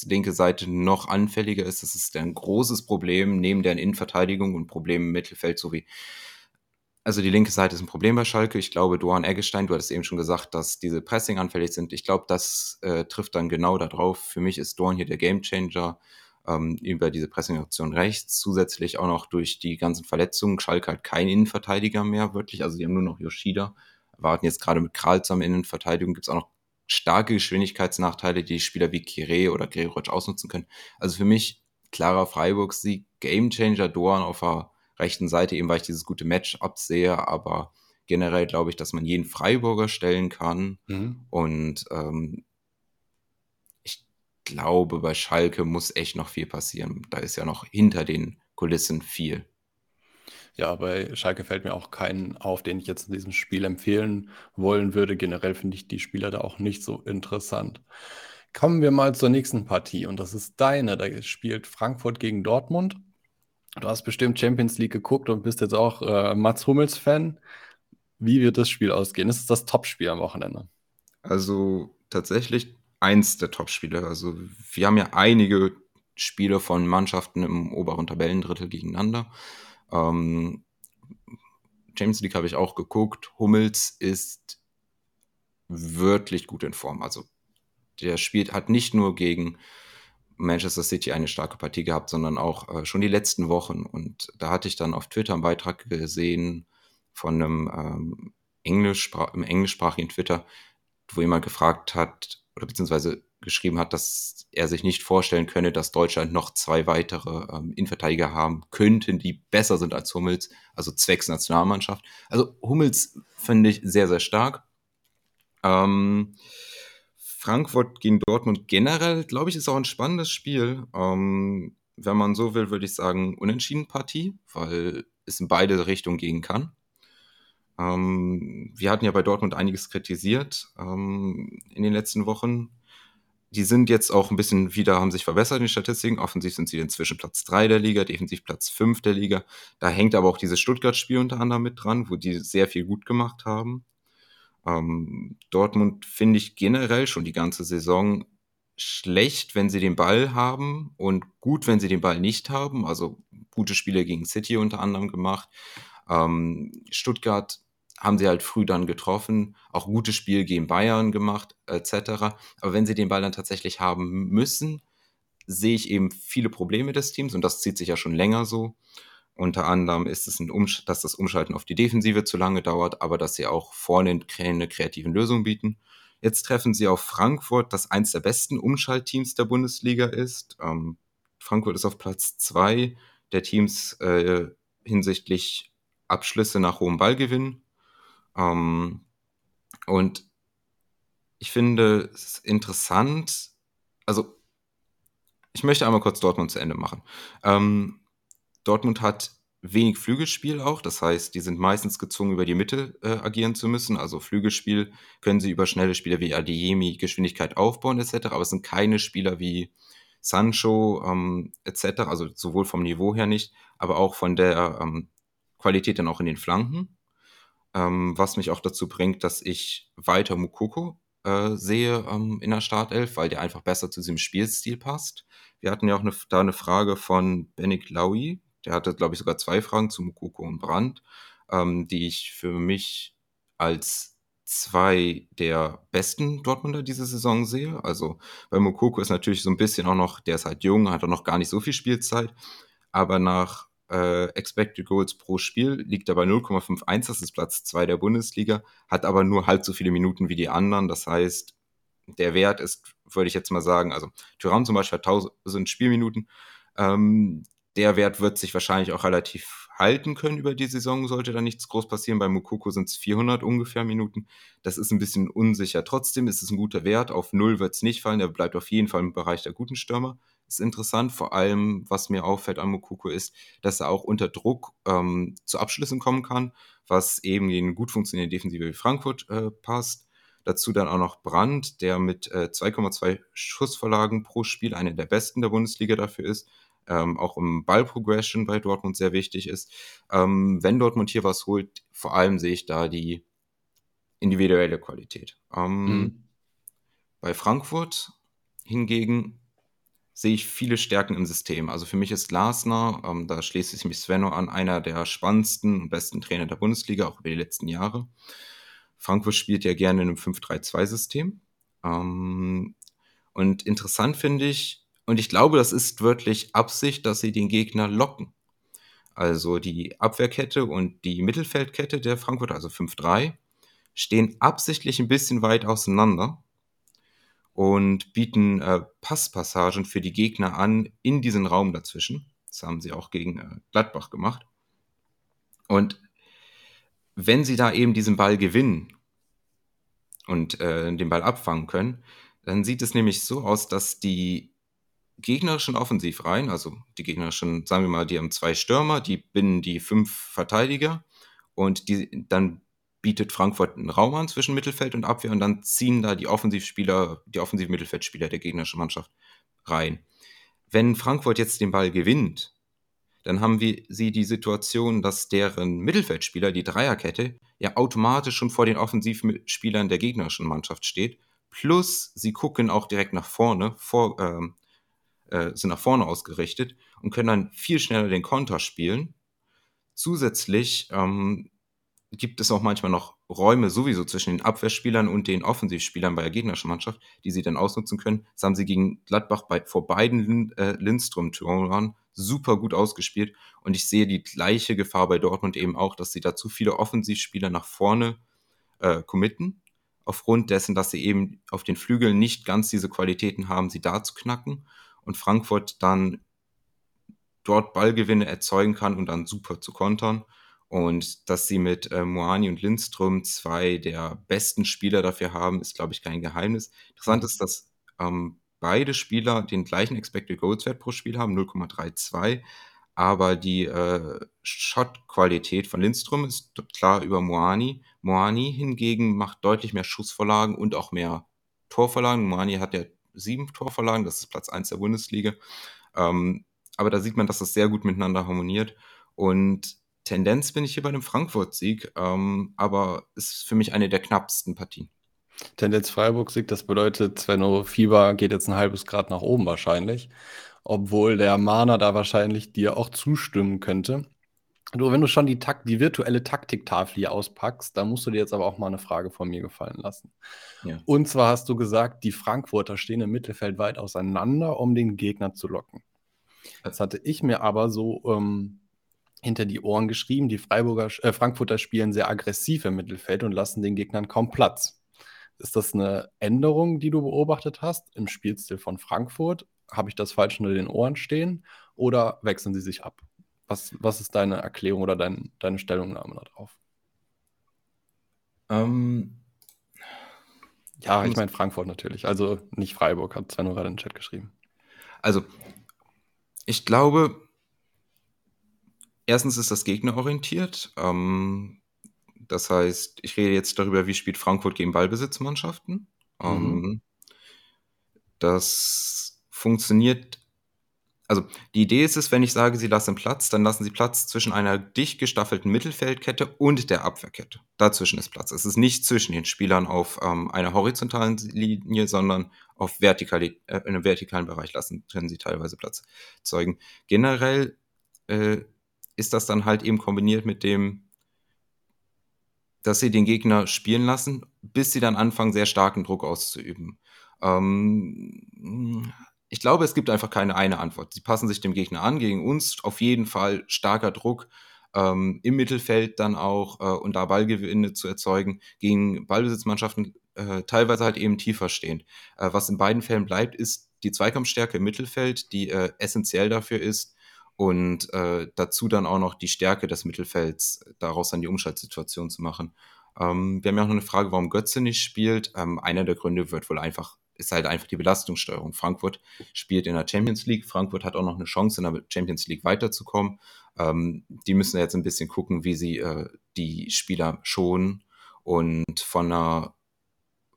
linke Seite noch anfälliger ist. Das ist ein großes Problem neben der Innenverteidigung und Problemen im Mittelfeld sowie also die linke Seite ist ein Problem bei Schalke. Ich glaube, Duan Eggestein, du hattest eben schon gesagt, dass diese Pressing anfällig sind. Ich glaube, das äh, trifft dann genau darauf. Für mich ist Dorn hier der Gamechanger ähm, über diese Pressing-Aktion rechts. Zusätzlich auch noch durch die ganzen Verletzungen. Schalke hat kein Innenverteidiger mehr, wirklich. Also die haben nur noch Yoshida. Warten jetzt gerade mit Kralsam Innenverteidigung. Gibt es auch noch starke Geschwindigkeitsnachteile, die Spieler wie Kire oder Gregoritsch ausnutzen können. Also für mich klarer Freiburg-Sieg, Gamechanger, Dorn auf der rechten Seite, eben weil ich dieses gute Match absehe, aber generell glaube ich, dass man jeden Freiburger stellen kann. Mhm. Und ähm, ich glaube, bei Schalke muss echt noch viel passieren. Da ist ja noch hinter den Kulissen viel. Ja, bei Schalke fällt mir auch keinen auf, den ich jetzt in diesem Spiel empfehlen wollen würde. Generell finde ich die Spieler da auch nicht so interessant. Kommen wir mal zur nächsten Partie und das ist deine. Da spielt Frankfurt gegen Dortmund. Du hast bestimmt Champions League geguckt und bist jetzt auch äh, Mats Hummels-Fan. Wie wird das Spiel ausgehen? Ist es das Topspiel am Wochenende? Also tatsächlich eins der Topspiele. Also wir haben ja einige Spiele von Mannschaften im oberen Tabellendrittel gegeneinander. Ähm, Champions League habe ich auch geguckt. Hummels ist wirklich gut in Form. Also der spielt, hat nicht nur gegen Manchester City eine starke Partie gehabt, sondern auch äh, schon die letzten Wochen. Und da hatte ich dann auf Twitter einen Beitrag gesehen von einem ähm, Englischspra im englischsprachigen Twitter, wo jemand gefragt hat oder beziehungsweise geschrieben hat, dass er sich nicht vorstellen könne, dass Deutschland noch zwei weitere ähm, Innenverteidiger haben könnten, die besser sind als Hummels, also zwecks Nationalmannschaft. Also Hummels finde ich sehr, sehr stark. Ähm, Frankfurt gegen Dortmund generell, glaube ich, ist auch ein spannendes Spiel. Ähm, wenn man so will, würde ich sagen, unentschieden Partie, weil es in beide Richtungen gehen kann. Ähm, wir hatten ja bei Dortmund einiges kritisiert ähm, in den letzten Wochen. Die sind jetzt auch ein bisschen wieder, haben sich verbessert in den Statistiken. Offensiv sind sie inzwischen Platz 3 der Liga, defensiv Platz 5 der Liga. Da hängt aber auch dieses Stuttgart-Spiel unter anderem mit dran, wo die sehr viel gut gemacht haben. Ähm, Dortmund finde ich generell schon die ganze Saison schlecht, wenn sie den Ball haben und gut, wenn sie den Ball nicht haben. Also gute Spiele gegen City unter anderem gemacht. Ähm, Stuttgart haben sie halt früh dann getroffen, auch gute Spiele gegen Bayern gemacht, etc. Aber wenn sie den Ball dann tatsächlich haben müssen, sehe ich eben viele Probleme des Teams und das zieht sich ja schon länger so. Unter anderem ist es ein Umsch dass das Umschalten auf die Defensive zu lange dauert, aber dass sie auch vorne keine kreativen Lösungen bieten. Jetzt treffen sie auf Frankfurt, das eins der besten Umschaltteams der Bundesliga ist. Ähm, Frankfurt ist auf Platz zwei der Teams äh, hinsichtlich Abschlüsse nach hohem Ballgewinn. Ähm, und ich finde es interessant, also ich möchte einmal kurz Dortmund zu Ende machen. Ähm, Dortmund hat wenig Flügelspiel auch, das heißt, die sind meistens gezwungen, über die Mitte äh, agieren zu müssen. Also Flügelspiel können sie über schnelle Spieler wie Adeyemi Geschwindigkeit aufbauen etc., aber es sind keine Spieler wie Sancho ähm, etc., also sowohl vom Niveau her nicht, aber auch von der ähm, Qualität dann auch in den Flanken. Ähm, was mich auch dazu bringt, dass ich weiter Mukoko äh, sehe ähm, in der Startelf, weil der einfach besser zu diesem Spielstil passt. Wir hatten ja auch eine, da eine Frage von Benik Laui, der hatte, glaube ich, sogar zwei Fragen zu Mukoko und Brandt, ähm, die ich für mich als zwei der besten Dortmunder diese Saison sehe. Also bei Mukoko ist natürlich so ein bisschen auch noch, der ist halt jung, hat auch noch gar nicht so viel Spielzeit, aber nach äh, Expected Goals pro Spiel liegt er bei 0,51, das ist Platz 2 der Bundesliga, hat aber nur halb so viele Minuten wie die anderen. Das heißt, der Wert ist, würde ich jetzt mal sagen, also Tyrann zum Beispiel hat 1000 Spielminuten. Ähm, der Wert wird sich wahrscheinlich auch relativ halten können über die Saison, sollte da nichts groß passieren. Bei Mukoko sind es 400 ungefähr Minuten. Das ist ein bisschen unsicher. Trotzdem ist es ein guter Wert. Auf Null wird es nicht fallen. Der bleibt auf jeden Fall im Bereich der guten Stürmer. Ist interessant. Vor allem, was mir auffällt an Mukoko ist, dass er auch unter Druck ähm, zu Abschlüssen kommen kann, was eben gegen gut funktionierende Defensive wie Frankfurt äh, passt. Dazu dann auch noch Brandt, der mit äh, 2,2 Schussverlagen pro Spiel einer der besten der Bundesliga dafür ist ähm, auch im Ballprogression bei Dortmund sehr wichtig ist. Ähm, wenn Dortmund hier was holt, vor allem sehe ich da die individuelle Qualität. Ähm, mhm. Bei Frankfurt hingegen sehe ich viele Stärken im System. Also für mich ist Glasner, ähm, da schließe ich mich Svenno an, einer der spannendsten und besten Trainer der Bundesliga, auch über die letzten Jahre. Frankfurt spielt ja gerne in einem 5-3-2-System. Ähm, und interessant finde ich, und ich glaube, das ist wirklich Absicht, dass sie den Gegner locken. Also die Abwehrkette und die Mittelfeldkette der Frankfurter, also 5-3, stehen absichtlich ein bisschen weit auseinander und bieten äh, Passpassagen für die Gegner an in diesen Raum dazwischen. Das haben sie auch gegen äh, Gladbach gemacht. Und wenn sie da eben diesen Ball gewinnen und äh, den Ball abfangen können, dann sieht es nämlich so aus, dass die gegnerischen Offensivreihen, also die gegnerischen, sagen wir mal, die haben zwei Stürmer, die binden die fünf Verteidiger und die, dann bietet Frankfurt einen Raum an zwischen Mittelfeld und Abwehr und dann ziehen da die Offensivspieler, die offensiven Mittelfeldspieler der gegnerischen Mannschaft rein. Wenn Frankfurt jetzt den Ball gewinnt, dann haben wir sie die Situation, dass deren Mittelfeldspieler, die Dreierkette, ja automatisch schon vor den Offensivspielern der gegnerischen Mannschaft steht. Plus, sie gucken auch direkt nach vorne, vor, ähm, äh, sind nach vorne ausgerichtet und können dann viel schneller den Konter spielen. Zusätzlich ähm, gibt es auch manchmal noch Räume sowieso zwischen den Abwehrspielern und den Offensivspielern bei der gegnerischen Mannschaft, die sie dann ausnutzen können. Das haben sie gegen Gladbach bei, vor beiden Lin, äh, Lindström-Toren super gut ausgespielt. Und ich sehe die gleiche Gefahr bei Dortmund eben auch, dass sie da zu viele Offensivspieler nach vorne äh, committen, aufgrund dessen, dass sie eben auf den Flügeln nicht ganz diese Qualitäten haben, sie da zu knacken. Und Frankfurt dann dort Ballgewinne erzeugen kann und dann super zu kontern. Und dass sie mit äh, Moani und Lindström zwei der besten Spieler dafür haben, ist, glaube ich, kein Geheimnis. Interessant ist, dass ähm, beide Spieler den gleichen Expected Goals Wert pro Spiel haben, 0,32. Aber die äh, Shot-Qualität von Lindström ist klar über Moani. Moani hingegen macht deutlich mehr Schussvorlagen und auch mehr Torvorlagen. Moani hat ja sieben Torvorlagen, das ist Platz 1 der Bundesliga. Ähm, aber da sieht man, dass das sehr gut miteinander harmoniert. Und Tendenz bin ich hier bei einem Frankfurt-Sieg, ähm, aber ist für mich eine der knappsten Partien. Tendenz Freiburg-Sieg, das bedeutet, Svenno Fieber geht jetzt ein halbes Grad nach oben wahrscheinlich, obwohl der Mahner da wahrscheinlich dir auch zustimmen könnte. Du, wenn du schon die, Takt, die virtuelle Taktiktafel hier auspackst, dann musst du dir jetzt aber auch mal eine Frage von mir gefallen lassen. Ja. Und zwar hast du gesagt, die Frankfurter stehen im Mittelfeld weit auseinander, um den Gegner zu locken. Das hatte ich mir aber so ähm, hinter die Ohren geschrieben. Die Freiburger, äh, Frankfurter spielen sehr aggressiv im Mittelfeld und lassen den Gegnern kaum Platz. Ist das eine Änderung, die du beobachtet hast im Spielstil von Frankfurt? Habe ich das falsch unter den Ohren stehen oder wechseln sie sich ab? Was, was ist deine Erklärung oder dein, deine Stellungnahme darauf? Ähm, ja, ich meine Frankfurt natürlich. Also nicht Freiburg, hat Sven gerade in den Chat geschrieben. Also, ich glaube, erstens ist das gegnerorientiert. Ähm, das heißt, ich rede jetzt darüber, wie spielt Frankfurt gegen Ballbesitzmannschaften. Mhm. Ähm, das funktioniert. Also die Idee ist es, wenn ich sage, sie lassen Platz, dann lassen sie Platz zwischen einer dicht gestaffelten Mittelfeldkette und der Abwehrkette. Dazwischen ist Platz. Es ist nicht zwischen den Spielern auf ähm, einer horizontalen Linie, sondern auf vertikali äh, in einem vertikalen Bereich lassen, können sie teilweise Platz zeugen. Generell äh, ist das dann halt eben kombiniert mit dem, dass sie den Gegner spielen lassen, bis sie dann anfangen, sehr starken Druck auszuüben. Ähm, ich glaube, es gibt einfach keine eine Antwort. Sie passen sich dem Gegner an, gegen uns auf jeden Fall starker Druck ähm, im Mittelfeld dann auch äh, und da Ballgewinne zu erzeugen, gegen Ballbesitzmannschaften äh, teilweise halt eben tiefer stehend. Äh, was in beiden Fällen bleibt, ist die Zweikampfstärke im Mittelfeld, die äh, essentiell dafür ist, und äh, dazu dann auch noch die Stärke des Mittelfelds, daraus dann die Umschaltsituation zu machen. Ähm, wir haben ja auch noch eine Frage, warum Götze nicht spielt. Ähm, einer der Gründe wird wohl einfach, ist halt einfach die Belastungssteuerung. Frankfurt spielt in der Champions League. Frankfurt hat auch noch eine Chance, in der Champions League weiterzukommen. Ähm, die müssen jetzt ein bisschen gucken, wie sie äh, die Spieler schonen und von einer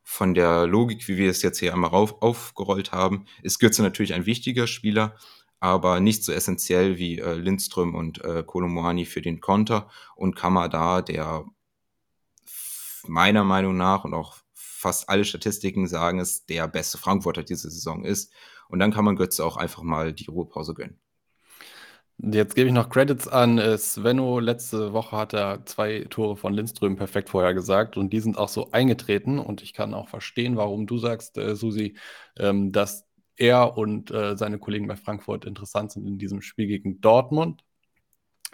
von der Logik, wie wir es jetzt hier einmal rauf, aufgerollt haben, ist Götze natürlich ein wichtiger Spieler, aber nicht so essentiell wie äh, Lindström und äh, Kolomoani für den Konter und Kamada, der meiner Meinung nach und auch fast alle Statistiken sagen es, der beste Frankfurter diese Saison ist. Und dann kann man Götze auch einfach mal die Ruhepause gönnen. Jetzt gebe ich noch Credits an äh, Svenno. Letzte Woche hat er zwei Tore von Lindström perfekt vorher gesagt und die sind auch so eingetreten. Und ich kann auch verstehen, warum du sagst, äh, Susi, ähm, dass er und äh, seine Kollegen bei Frankfurt interessant sind in diesem Spiel gegen Dortmund.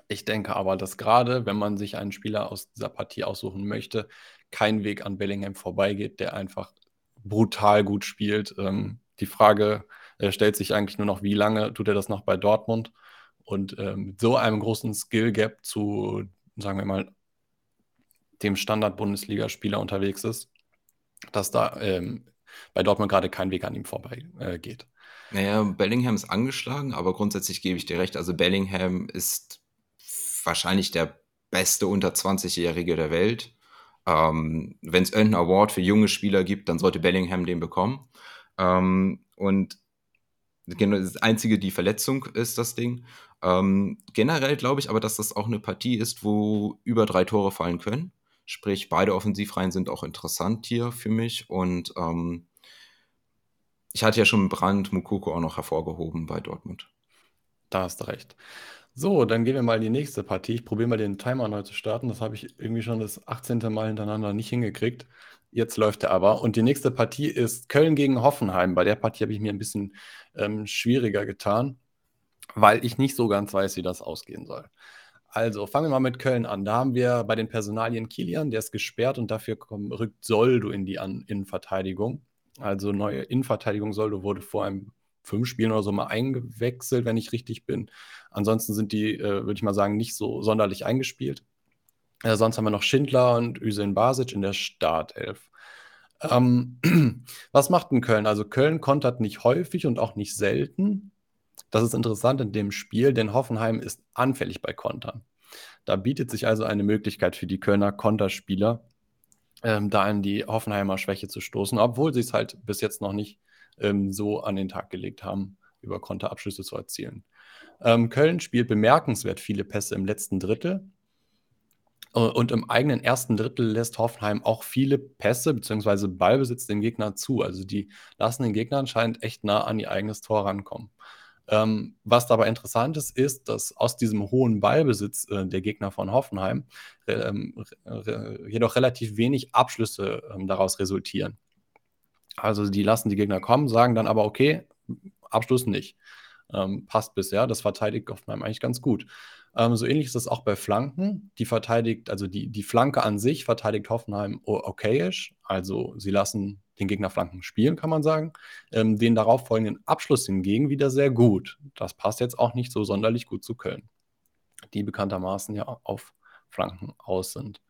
Ich denke aber, dass gerade, wenn man sich einen Spieler aus dieser Partie aussuchen möchte, kein Weg an Bellingham vorbeigeht, der einfach brutal gut spielt. Ähm, die Frage äh, stellt sich eigentlich nur noch, wie lange tut er das noch bei Dortmund? Und ähm, mit so einem großen Skill-Gap zu, sagen wir mal, dem Standard-Bundesligaspieler unterwegs ist, dass da ähm, bei Dortmund gerade kein Weg an ihm vorbei äh. Naja, Bellingham ist angeschlagen, aber grundsätzlich gebe ich dir recht. Also Bellingham ist wahrscheinlich der beste unter 20-Jährige der Welt. Ähm, Wenn es irgendeinen Award für junge Spieler gibt, dann sollte Bellingham den bekommen. Ähm, und genau das Einzige, die Verletzung ist das Ding. Ähm, generell glaube ich aber, dass das auch eine Partie ist, wo über drei Tore fallen können. Sprich, beide Offensivreihen sind auch interessant hier für mich. Und ähm, ich hatte ja schon Brand Mukoko auch noch hervorgehoben bei Dortmund. Da hast du recht. So, dann gehen wir mal in die nächste Partie. Ich probiere mal den Timer neu zu starten. Das habe ich irgendwie schon das 18. Mal hintereinander nicht hingekriegt. Jetzt läuft er aber. Und die nächste Partie ist Köln gegen Hoffenheim. Bei der Partie habe ich mir ein bisschen ähm, schwieriger getan, weil ich nicht so ganz weiß, wie das ausgehen soll. Also fangen wir mal mit Köln an. Da haben wir bei den Personalien Kilian, der ist gesperrt und dafür kommt, rückt Soldo in die an Innenverteidigung. Also neue Innenverteidigung Soldo wurde vor einem fünf Spielen oder so mal eingewechselt, wenn ich richtig bin. Ansonsten sind die, äh, würde ich mal sagen, nicht so sonderlich eingespielt. Äh, sonst haben wir noch Schindler und Üseln Basic in der Startelf. Ähm, was macht denn Köln? Also Köln kontert nicht häufig und auch nicht selten. Das ist interessant in dem Spiel, denn Hoffenheim ist anfällig bei Kontern. Da bietet sich also eine Möglichkeit für die Kölner Konterspieler, ähm, da in die Hoffenheimer Schwäche zu stoßen, obwohl sie es halt bis jetzt noch nicht ähm, so an den Tag gelegt haben, über Konterabschlüsse zu erzielen. Ähm, Köln spielt bemerkenswert viele Pässe im letzten Drittel. Äh, und im eigenen ersten Drittel lässt Hoffenheim auch viele Pässe bzw. Ballbesitz dem Gegner zu. Also die lassen den Gegner anscheinend echt nah an ihr eigenes Tor rankommen. Ähm, was dabei interessant ist, ist, dass aus diesem hohen Ballbesitz äh, der Gegner von Hoffenheim äh, äh, jedoch relativ wenig Abschlüsse ähm, daraus resultieren. Also die lassen die Gegner kommen, sagen dann aber, okay, Abschluss nicht. Ähm, passt bisher, das verteidigt Hoffenheim eigentlich ganz gut. Ähm, so ähnlich ist es auch bei Flanken. Die verteidigt, also die, die Flanke an sich verteidigt Hoffenheim okayisch. Also sie lassen den Gegner Flanken spielen, kann man sagen. Ähm, den darauffolgenden Abschluss hingegen wieder sehr gut. Das passt jetzt auch nicht so sonderlich gut zu Köln, die bekanntermaßen ja auf Flanken aus sind.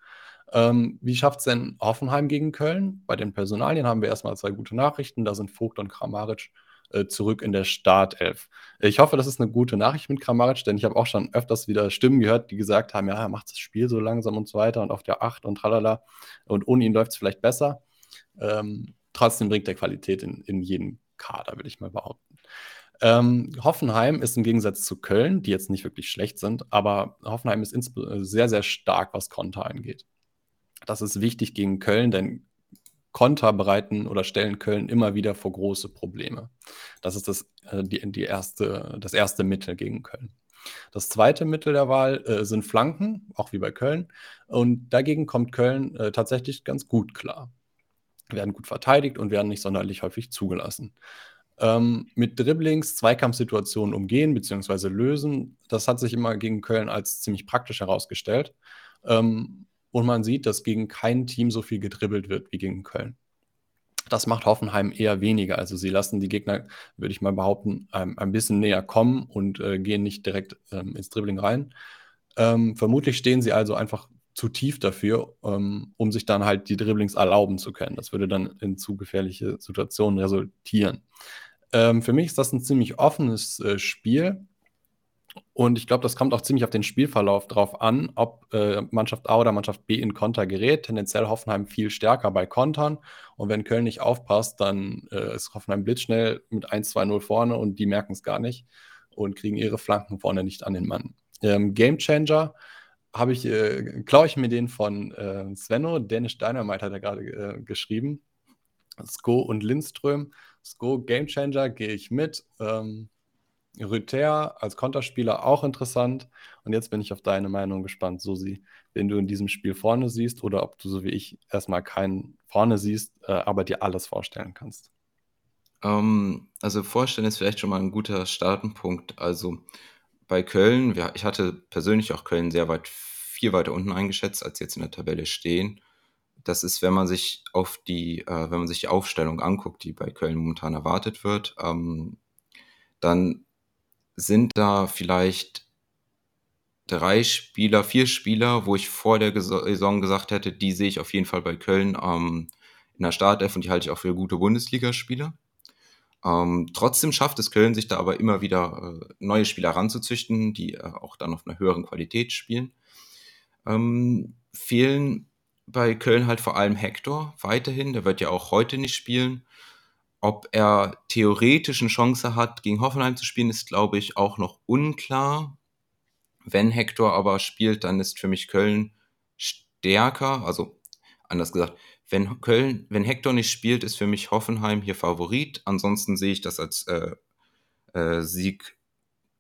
Ähm, wie schafft es denn Hoffenheim gegen Köln? Bei den Personalien haben wir erstmal zwei gute Nachrichten. Da sind Vogt und Kramaric äh, zurück in der Startelf. Ich hoffe, das ist eine gute Nachricht mit Kramaric, denn ich habe auch schon öfters wieder Stimmen gehört, die gesagt haben, ja, er macht das Spiel so langsam und so weiter und auf der 8 und tralala. Und ohne ihn läuft es vielleicht besser. Ähm, trotzdem bringt er Qualität in, in jeden Kader, will ich mal behaupten. Ähm, Hoffenheim ist im Gegensatz zu Köln, die jetzt nicht wirklich schlecht sind, aber Hoffenheim ist sehr, sehr stark, was Konter angeht. Das ist wichtig gegen Köln, denn Konter bereiten oder stellen Köln immer wieder vor große Probleme. Das ist das, äh, die, die erste, das erste Mittel gegen Köln. Das zweite Mittel der Wahl äh, sind Flanken, auch wie bei Köln. Und dagegen kommt Köln äh, tatsächlich ganz gut klar. Werden gut verteidigt und werden nicht sonderlich häufig zugelassen. Ähm, mit Dribblings Zweikampfsituationen umgehen bzw. lösen, das hat sich immer gegen Köln als ziemlich praktisch herausgestellt. Ähm, und man sieht, dass gegen kein Team so viel gedribbelt wird wie gegen Köln. Das macht Hoffenheim eher weniger. Also sie lassen die Gegner, würde ich mal behaupten, ähm, ein bisschen näher kommen und äh, gehen nicht direkt ähm, ins Dribbling rein. Ähm, vermutlich stehen sie also einfach zu tief dafür, ähm, um sich dann halt die Dribblings erlauben zu können. Das würde dann in zu gefährliche Situationen resultieren. Ähm, für mich ist das ein ziemlich offenes äh, Spiel. Und ich glaube, das kommt auch ziemlich auf den Spielverlauf drauf an, ob äh, Mannschaft A oder Mannschaft B in Konter gerät. Tendenziell Hoffenheim viel stärker bei Kontern. Und wenn Köln nicht aufpasst, dann äh, ist Hoffenheim blitzschnell mit 1-2-0 vorne und die merken es gar nicht und kriegen ihre Flanken vorne nicht an den Mann. Ähm, Game Changer habe ich, äh, klaue ich mir den von äh, Svenno, Danish Dynamite hat er gerade äh, geschrieben. Sko und Lindström. Sko Game Changer gehe ich mit. Ähm, Rüther als Konterspieler auch interessant. Und jetzt bin ich auf deine Meinung gespannt, Susi, wenn du in diesem Spiel vorne siehst oder ob du so wie ich erstmal keinen vorne siehst, äh, aber dir alles vorstellen kannst. Ähm, also vorstellen ist vielleicht schon mal ein guter Startenpunkt. Also bei Köln, ja, ich hatte persönlich auch Köln sehr weit, viel weiter unten eingeschätzt, als jetzt in der Tabelle stehen. Das ist, wenn man sich auf die, äh, wenn man sich die Aufstellung anguckt, die bei Köln momentan erwartet wird, ähm, dann sind da vielleicht drei Spieler, vier Spieler, wo ich vor der Saison gesagt hätte, die sehe ich auf jeden Fall bei Köln ähm, in der Startelf und die halte ich auch für gute Bundesligaspieler. Ähm, trotzdem schafft es Köln, sich da aber immer wieder äh, neue Spieler ranzuzüchten, die äh, auch dann auf einer höheren Qualität spielen. Ähm, fehlen bei Köln halt vor allem Hector weiterhin, der wird ja auch heute nicht spielen. Ob er theoretisch eine Chance hat, gegen Hoffenheim zu spielen, ist, glaube ich, auch noch unklar. Wenn Hector aber spielt, dann ist für mich Köln stärker. Also anders gesagt, wenn Köln, wenn Hector nicht spielt, ist für mich Hoffenheim hier Favorit. Ansonsten sehe ich das als äh, äh, Sieg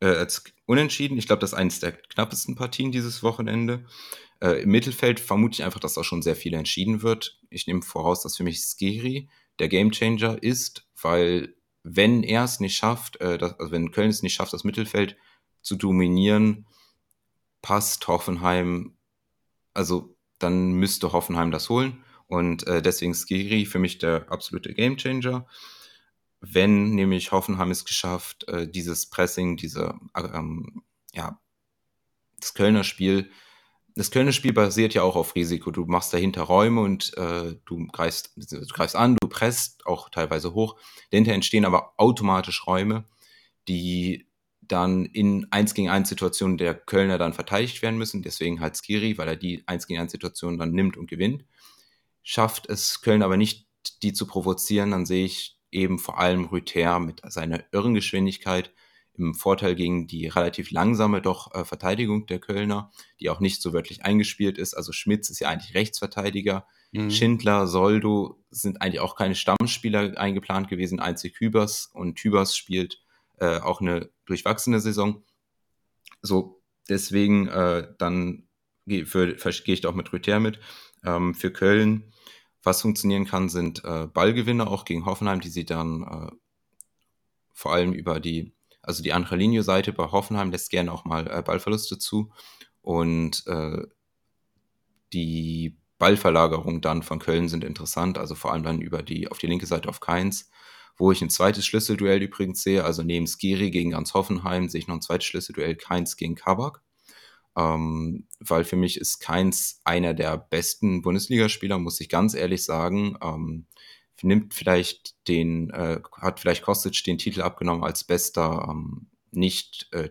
äh, als unentschieden. Ich glaube, das ist eines der knappesten Partien dieses Wochenende. Äh, Im Mittelfeld vermute ich einfach, dass da schon sehr viel entschieden wird. Ich nehme voraus, dass für mich Skiri der Gamechanger ist, weil wenn er es nicht schafft, äh, das, also wenn Köln es nicht schafft, das Mittelfeld zu dominieren, passt Hoffenheim, also dann müsste Hoffenheim das holen. Und äh, deswegen Skiri für mich der absolute Gamechanger. Wenn nämlich Hoffenheim es geschafft, äh, dieses Pressing, diese, ähm, ja, das Kölner Spiel, das Kölner Spiel basiert ja auch auf Risiko. Du machst dahinter Räume und äh, du, greifst, du greifst an, du presst auch teilweise hoch. Dahinter entstehen aber automatisch Räume, die dann in 1 gegen 1 Situationen der Kölner dann verteidigt werden müssen. Deswegen halt Skiri, weil er die 1 gegen 1 Situation dann nimmt und gewinnt. Schafft es Köln aber nicht, die zu provozieren, dann sehe ich eben vor allem Rüther mit seiner irren Geschwindigkeit im Vorteil gegen die relativ langsame doch äh, Verteidigung der Kölner, die auch nicht so wörtlich eingespielt ist. Also Schmitz ist ja eigentlich Rechtsverteidiger. Mhm. Schindler, Soldo sind eigentlich auch keine Stammspieler eingeplant gewesen, einzig Hübers. Und Hübers spielt äh, auch eine durchwachsene Saison. So, deswegen äh, dann gehe geh ich da auch mit Rüther mit. Ähm, für Köln, was funktionieren kann, sind äh, Ballgewinne auch gegen Hoffenheim, die sie dann äh, vor allem über die, also die andere Linie-Seite bei Hoffenheim lässt gerne auch mal äh, Ballverluste zu und äh, die Ballverlagerung dann von Köln sind interessant, also vor allem dann über die, auf die linke Seite auf Keins wo ich ein zweites Schlüsselduell übrigens sehe, also neben Skiri gegen ganz Hoffenheim sehe ich noch ein zweites Schlüsselduell Keins gegen Kabak. Ähm, weil für mich ist Keins einer der besten Bundesligaspieler, muss ich ganz ehrlich sagen. Ähm, nimmt vielleicht den, äh, hat vielleicht Kostic den Titel abgenommen als bester ähm, nicht, äh,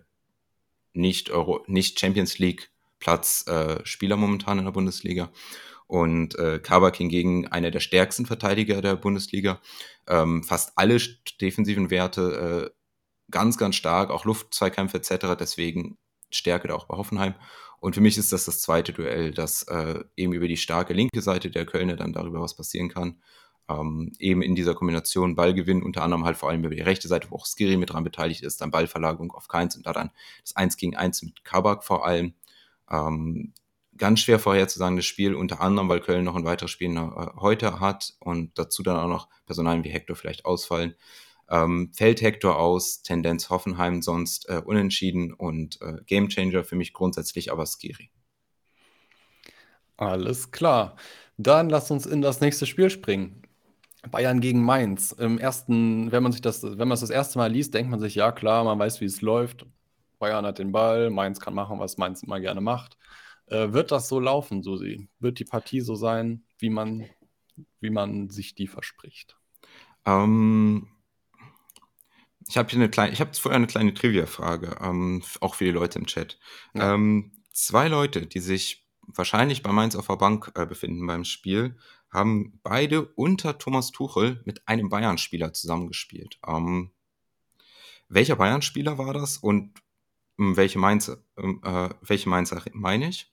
nicht, Euro, nicht Champions League Platz äh, Spieler momentan in der Bundesliga und äh, Kabak hingegen einer der stärksten Verteidiger der Bundesliga. Ähm, fast alle defensiven Werte äh, ganz, ganz stark, auch Luftzweikämpfe etc. Deswegen Stärke da auch bei Hoffenheim. Und für mich ist das das zweite Duell, dass äh, eben über die starke linke Seite der Kölner dann darüber was passieren kann. Ähm, eben in dieser Kombination Ballgewinn, unter anderem halt vor allem über die rechte Seite, wo auch Skiri mit dran beteiligt ist, dann Ballverlagerung auf Keins und da dann das 1 gegen 1 mit Kabak vor allem. Ähm, ganz schwer vorherzusagen, das Spiel, unter anderem, weil Köln noch ein weiteres Spiel äh, heute hat und dazu dann auch noch Personalien wie Hector vielleicht ausfallen. Ähm, fällt Hector aus, Tendenz Hoffenheim sonst äh, unentschieden und äh, Gamechanger für mich grundsätzlich aber Skiri. Alles klar. Dann lass uns in das nächste Spiel springen. Bayern gegen Mainz. Im ersten, wenn man sich das, wenn man es das erste Mal liest, denkt man sich, ja klar, man weiß, wie es läuft. Bayern hat den Ball, Mainz kann machen, was Mainz immer gerne macht. Äh, wird das so laufen, Susi? Wird die Partie so sein, wie man, wie man sich die verspricht? Ähm, ich habe hier eine kleine, ich habe vorher eine kleine Trivia-Frage, ähm, auch für die Leute im Chat. Ja. Ähm, zwei Leute, die sich wahrscheinlich bei Mainz auf der Bank äh, befinden beim Spiel, haben beide unter Thomas Tuchel mit einem Bayern-Spieler zusammengespielt. Ähm, welcher Bayern-Spieler war das und ähm, welche Mainzer, ähm, äh, welche Mainzer meine ich?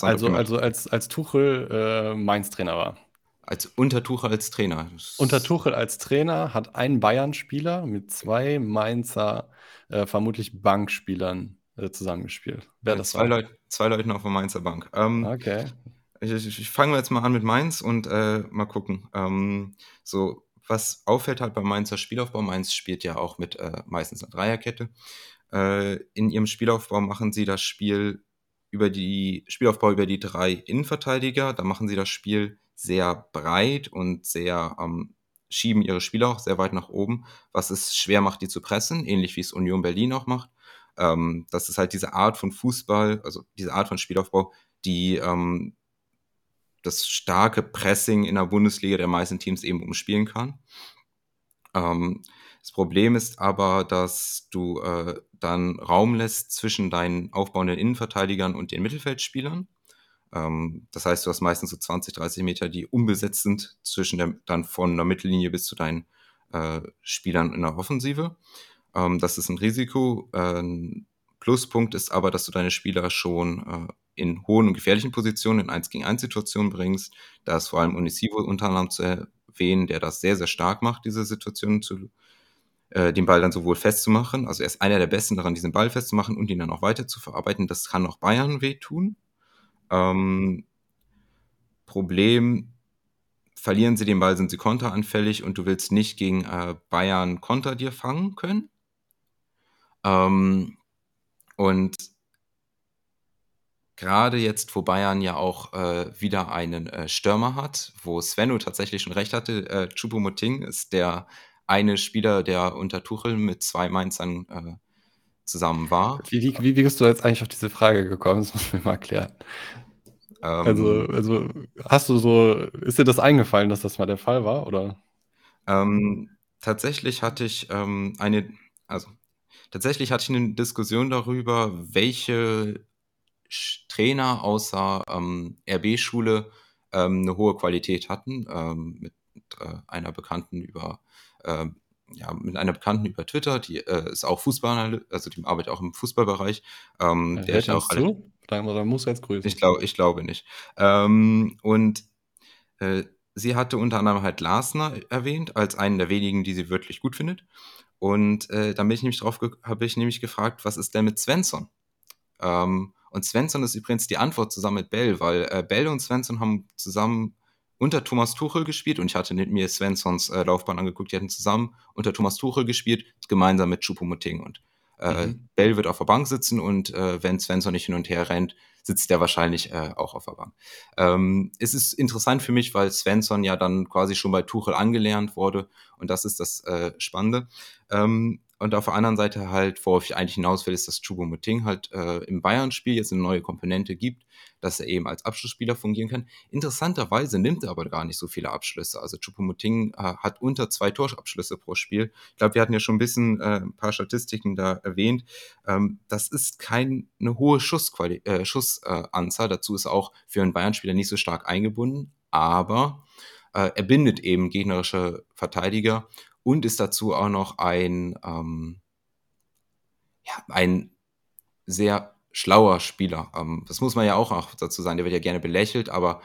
Also, also als, als Tuchel äh, Mainz-Trainer war. Als unter Tuchel als Trainer. Unter Tuchel als Trainer hat ein Bayern-Spieler mit zwei Mainzer, äh, vermutlich Bankspielern äh, zusammengespielt. Wer das zwei, Leut, zwei Leuten auf der Mainzer Bank. Ähm, okay. Ich, ich, ich fange jetzt mal an mit Mainz und äh, mal gucken. Ähm, so, was auffällt halt beim Mainzer Spielaufbau, Mainz spielt ja auch mit äh, meistens einer Dreierkette. Äh, in ihrem Spielaufbau machen sie das Spiel über die Spielaufbau über die drei Innenverteidiger. Da machen sie das Spiel sehr breit und sehr ähm, schieben ihre Spieler auch sehr weit nach oben, was es schwer macht, die zu pressen, ähnlich wie es Union Berlin auch macht. Ähm, das ist halt diese Art von Fußball, also diese Art von Spielaufbau, die ähm, das starke Pressing in der Bundesliga der meisten Teams eben umspielen kann. Ähm, das Problem ist aber, dass du äh, dann Raum lässt zwischen deinen aufbauenden Innenverteidigern und den Mittelfeldspielern. Ähm, das heißt, du hast meistens so 20, 30 Meter, die unbesetzt sind, zwischen der, dann von der Mittellinie bis zu deinen äh, Spielern in der Offensive. Ähm, das ist ein Risiko. Ein Pluspunkt ist aber, dass du deine Spieler schon äh, in hohen und gefährlichen Positionen in 1 gegen 1 Situationen bringst. Da ist vor allem Unisivo unter anderem zu erwähnen, der das sehr, sehr stark macht, diese Situationen zu äh, den Ball dann sowohl festzumachen, also er ist einer der Besten daran, diesen Ball festzumachen und ihn dann auch weiter zu verarbeiten. Das kann auch Bayern wehtun. Ähm, Problem, verlieren sie den Ball, sind sie konteranfällig und du willst nicht gegen äh, Bayern Konter dir fangen können. Ähm, und gerade jetzt, wo Bayern ja auch äh, wieder einen äh, Stürmer hat, wo Svenno tatsächlich schon recht hatte, äh, Choupo-Moting ist der eine Spieler, der unter Tuchel mit zwei Mainzern äh, zusammen war. Wie, wie, wie bist du jetzt eigentlich auf diese Frage gekommen? Das muss ich mir mal erklären. Ähm, also, also hast du so, ist dir das eingefallen, dass das mal der Fall war, oder? Ähm, tatsächlich hatte ich ähm, eine, also tatsächlich hatte ich eine Diskussion darüber, welche Trainer außer ähm, RB-Schule ähm, eine hohe Qualität hatten, ähm, mit äh, einer Bekannten über äh, ja, mit einer Bekannten über Twitter, die äh, ist auch Fußballer, also die arbeitet auch im Fußballbereich. Ähm, der hört auch zu? Dann muss jetzt grüßen. Ich, glaub, ich glaube nicht. Ähm, und äh, sie hatte unter anderem halt Larsner erwähnt, als einen der wenigen, die sie wirklich gut findet. Und äh, dann bin ich nämlich drauf, habe ich nämlich gefragt, was ist denn mit Svensson? Ähm, und Svensson ist übrigens die Antwort zusammen mit Bell, weil äh, Bell und Svensson haben zusammen unter Thomas Tuchel gespielt und ich hatte mir Svenssons äh, Laufbahn angeguckt, die hatten zusammen unter Thomas Tuchel gespielt, gemeinsam mit Choupo-Moting und äh, mhm. Bell wird auf der Bank sitzen und äh, wenn Svensson nicht hin und her rennt, sitzt der wahrscheinlich äh, auch auf der Bank. Ähm, es ist interessant für mich, weil Svensson ja dann quasi schon bei Tuchel angelernt wurde und das ist das äh, Spannende. Ähm, und auf der anderen Seite halt, worauf ich eigentlich hinaus will, ist, dass Choupo-Moting halt äh, im Bayern-Spiel jetzt eine neue Komponente gibt, dass er eben als Abschlussspieler fungieren kann. Interessanterweise nimmt er aber gar nicht so viele Abschlüsse. Also Choupo-Moting äh, hat unter zwei Torabschlüsse pro Spiel. Ich glaube, wir hatten ja schon ein bisschen äh, ein paar Statistiken da erwähnt. Ähm, das ist keine hohe äh, Schussanzahl. Dazu ist er auch für einen Bayern-Spieler nicht so stark eingebunden. Aber äh, er bindet eben gegnerische Verteidiger und ist dazu auch noch ein, ähm, ja, ein sehr schlauer Spieler. Ähm, das muss man ja auch dazu sagen, der wird ja gerne belächelt, aber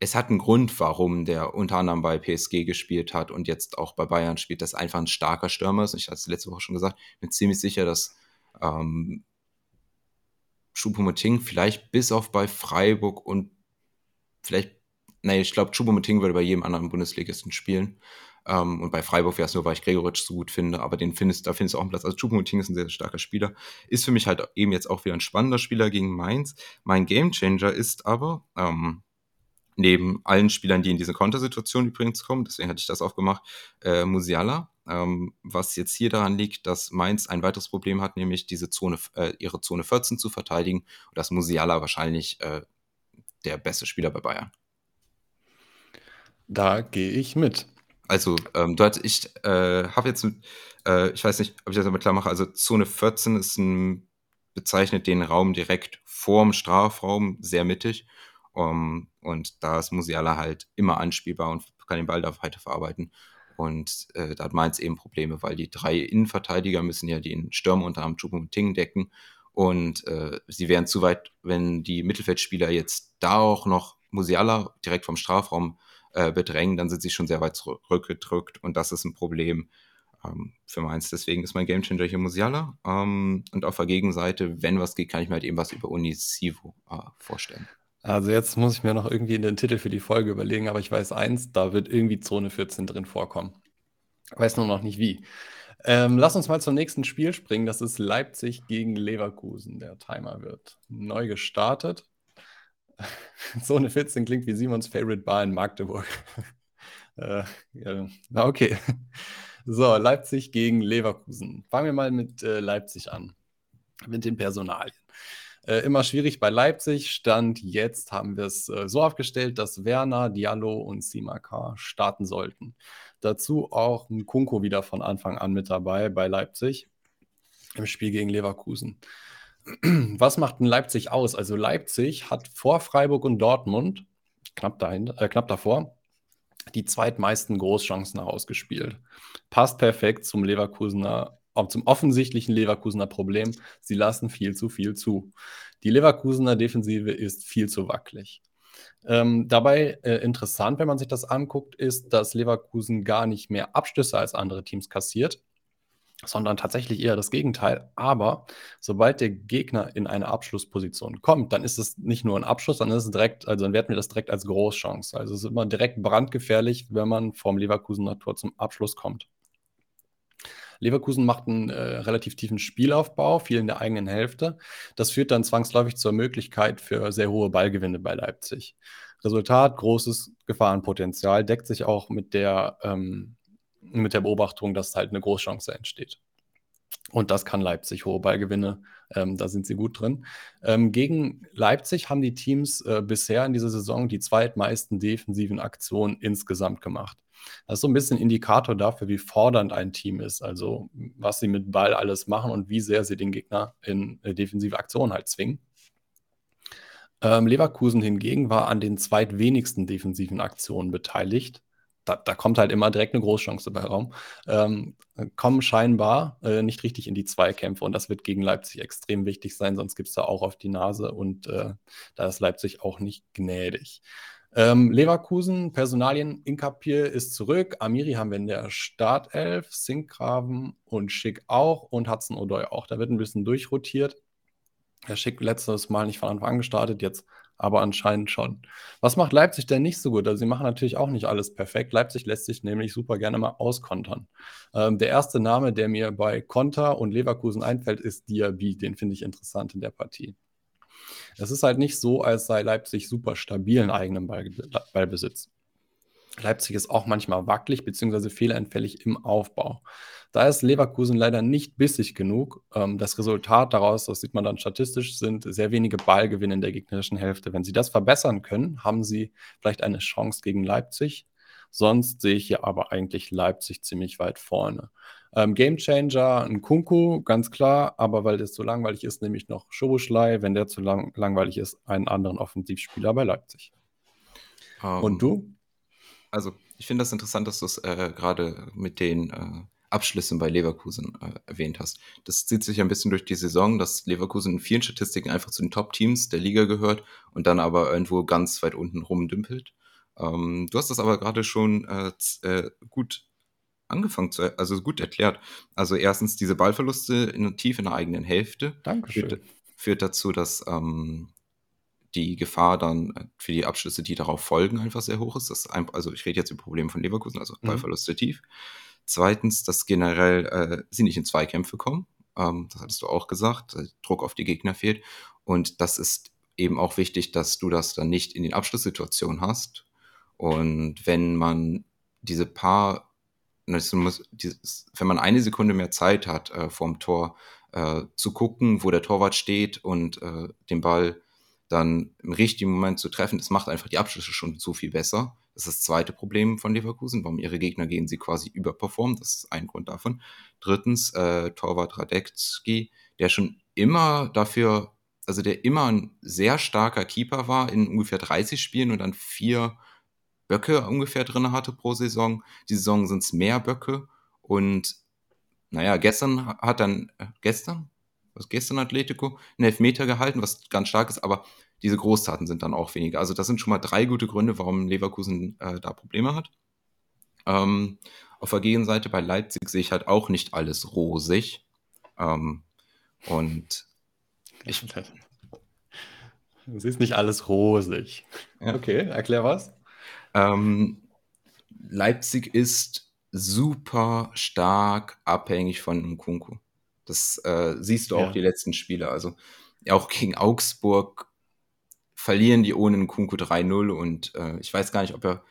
es hat einen Grund, warum der unter anderem bei PSG gespielt hat und jetzt auch bei Bayern spielt, dass einfach ein starker Stürmer ist. Ich hatte es letzte Woche schon gesagt, bin ziemlich sicher, dass ähm, Choupo-Moting vielleicht bis auf bei Freiburg und vielleicht, nee, ich glaube, Choupo-Moting würde bei jedem anderen Bundesligisten spielen. Ähm, und bei Freiburg wäre es nur, weil ich Gregoritsch so gut finde, aber den findest, da findest du auch einen Platz. Also Choupo-Moting ist ein sehr, sehr starker Spieler. Ist für mich halt eben jetzt auch wieder ein spannender Spieler gegen Mainz. Mein Gamechanger ist aber, ähm, neben allen Spielern, die in diese Kontersituation übrigens kommen, deswegen hatte ich das auch gemacht, äh, Musiala. Ähm, was jetzt hier daran liegt, dass Mainz ein weiteres Problem hat, nämlich diese Zone, äh, ihre Zone 14 zu verteidigen. Und dass Musiala wahrscheinlich äh, der beste Spieler bei Bayern. Da gehe ich mit. Also, ähm, dort, ich äh, habe jetzt, äh, ich weiß nicht, ob ich das damit klar mache, also Zone 14 ist ein, bezeichnet den Raum direkt vorm Strafraum, sehr mittig. Um, und da ist Musiala halt immer anspielbar und kann den Ball da weiter verarbeiten. Und äh, da hat Mainz eben Probleme, weil die drei Innenverteidiger müssen ja den Stürmer unter anderem Choupo-Moting decken. Und äh, sie wären zu weit, wenn die Mittelfeldspieler jetzt da auch noch Musiala direkt vom Strafraum äh, bedrängen, dann sind sie schon sehr weit zurückgedrückt und das ist ein Problem ähm, für Mainz. Deswegen ist mein Gamechanger hier Musiala. Ähm, und auf der Gegenseite, wenn was geht, kann ich mir halt eben was über Unisivo äh, vorstellen. Also jetzt muss ich mir noch irgendwie den Titel für die Folge überlegen, aber ich weiß eins, da wird irgendwie Zone 14 drin vorkommen. Weiß nur noch nicht wie. Ähm, lass uns mal zum nächsten Spiel springen. Das ist Leipzig gegen Leverkusen. Der Timer wird neu gestartet. Zone 14 klingt wie Simons Favorite Bar in Magdeburg. äh, ja, na okay. So, Leipzig gegen Leverkusen. Fangen wir mal mit äh, Leipzig an. Mit den Personalien. Äh, immer schwierig bei Leipzig. Stand jetzt haben wir es äh, so aufgestellt, dass Werner, Diallo und Simakar starten sollten. Dazu auch ein Kunko wieder von Anfang an mit dabei bei Leipzig im Spiel gegen Leverkusen. Was macht denn Leipzig aus? Also Leipzig hat vor Freiburg und Dortmund, knapp, dahinter, äh, knapp davor, die zweitmeisten Großchancen herausgespielt. Passt perfekt zum Leverkusener, zum offensichtlichen Leverkusener Problem. Sie lassen viel zu viel zu. Die Leverkusener Defensive ist viel zu wackelig. Ähm, dabei äh, interessant, wenn man sich das anguckt, ist, dass Leverkusen gar nicht mehr Abstöße als andere Teams kassiert. Sondern tatsächlich eher das Gegenteil. Aber sobald der Gegner in eine Abschlussposition kommt, dann ist es nicht nur ein Abschluss, sondern ist es direkt, also dann werten wir das direkt als Großchance. Also es ist immer direkt brandgefährlich, wenn man vom Leverkusener Tor zum Abschluss kommt. Leverkusen macht einen äh, relativ tiefen Spielaufbau, viel in der eigenen Hälfte. Das führt dann zwangsläufig zur Möglichkeit für sehr hohe Ballgewinne bei Leipzig. Resultat, großes Gefahrenpotenzial, deckt sich auch mit der, ähm, mit der Beobachtung, dass halt eine Großchance entsteht. Und das kann Leipzig, hohe Ballgewinne, ähm, da sind sie gut drin. Ähm, gegen Leipzig haben die Teams äh, bisher in dieser Saison die zweitmeisten defensiven Aktionen insgesamt gemacht. Das ist so ein bisschen Indikator dafür, wie fordernd ein Team ist, also was sie mit Ball alles machen und wie sehr sie den Gegner in äh, defensive Aktionen halt zwingen. Ähm, Leverkusen hingegen war an den zweitwenigsten defensiven Aktionen beteiligt. Da, da, kommt halt immer direkt eine Großchance bei Raum. Ähm, kommen scheinbar äh, nicht richtig in die Zweikämpfe und das wird gegen Leipzig extrem wichtig sein, sonst gibt es da auch auf die Nase und äh, da ist Leipzig auch nicht gnädig. Ähm, Leverkusen, Personalien, Inkapir ist zurück. Amiri haben wir in der Startelf, Sinkgraven und Schick auch und Hudson O'Doy auch. Da wird ein bisschen durchrotiert. Herr Schick letztes Mal nicht von Anfang an gestartet, jetzt aber anscheinend schon. Was macht Leipzig denn nicht so gut? Also sie machen natürlich auch nicht alles perfekt. Leipzig lässt sich nämlich super gerne mal auskontern. Ähm, der erste Name, der mir bei Konter und Leverkusen einfällt, ist Diaby. Den finde ich interessant in der Partie. Es ist halt nicht so, als sei Leipzig super stabil in eigenem Ball, Ballbesitz. Leipzig ist auch manchmal wackelig bzw. fehleranfällig im Aufbau. Da ist Leverkusen leider nicht bissig genug. Ähm, das Resultat daraus, das sieht man dann statistisch, sind sehr wenige Ballgewinne in der gegnerischen Hälfte. Wenn sie das verbessern können, haben sie vielleicht eine Chance gegen Leipzig. Sonst sehe ich hier aber eigentlich Leipzig ziemlich weit vorne. Ähm, Gamechanger, ein Kunku, ganz klar, aber weil das zu langweilig ist, nehme ich noch Schoboschlei, wenn der zu lang langweilig ist, einen anderen Offensivspieler bei Leipzig. Um, ähm, Und du? Also, ich finde das interessant, dass du es äh, gerade mit den äh, Abschlüssen bei Leverkusen äh, erwähnt hast. Das zieht sich ein bisschen durch die Saison, dass Leverkusen in vielen Statistiken einfach zu den Top-Teams der Liga gehört und dann aber irgendwo ganz weit unten rumdümpelt. Ähm, du hast das aber gerade schon äh, äh, gut angefangen zu, also gut erklärt. Also erstens diese Ballverluste in, tief in der eigenen Hälfte. Dankeschön. Führt, führt dazu, dass ähm, die Gefahr dann für die Abschlüsse, die darauf folgen, einfach sehr hoch ist. Das ein, also ich rede jetzt über Probleme von Leverkusen, also mhm. Ballverluste tief. Zweitens, dass generell äh, sie nicht in Zweikämpfe kommen. Ähm, das hattest du auch gesagt. Druck auf die Gegner fehlt. Und das ist eben auch wichtig, dass du das dann nicht in den Abschlusssituationen hast. Und wenn man diese paar wenn man eine Sekunde mehr Zeit hat, äh, vorm Tor äh, zu gucken, wo der Torwart steht und äh, den Ball dann im richtigen Moment zu treffen, das macht einfach die Abschlüsse schon so viel besser. Das ist das zweite Problem von Leverkusen, warum ihre Gegner gehen sie quasi überperformen. Das ist ein Grund davon. Drittens, äh, Torwart Radecki, der schon immer dafür, also der immer ein sehr starker Keeper war in ungefähr 30 Spielen und dann vier Böcke ungefähr drin hatte pro Saison. Die Saison sind es mehr Böcke. Und naja, gestern hat dann, äh, gestern? Was gestern Atletico? Einen Elfmeter gehalten, was ganz stark ist, aber diese Großtaten sind dann auch weniger. Also das sind schon mal drei gute Gründe, warum Leverkusen äh, da Probleme hat. Ähm, auf der Gegenseite bei Leipzig sehe ich halt auch nicht alles rosig. Ähm, und ich. Du siehst nicht alles rosig. Ja. Okay, erklär was. Ähm, Leipzig ist super stark abhängig von Nkunku. Das äh, siehst du auch ja. die letzten Spiele. Also auch gegen Augsburg verlieren die ohne Nkunku 3-0 und äh, ich weiß gar nicht, ob er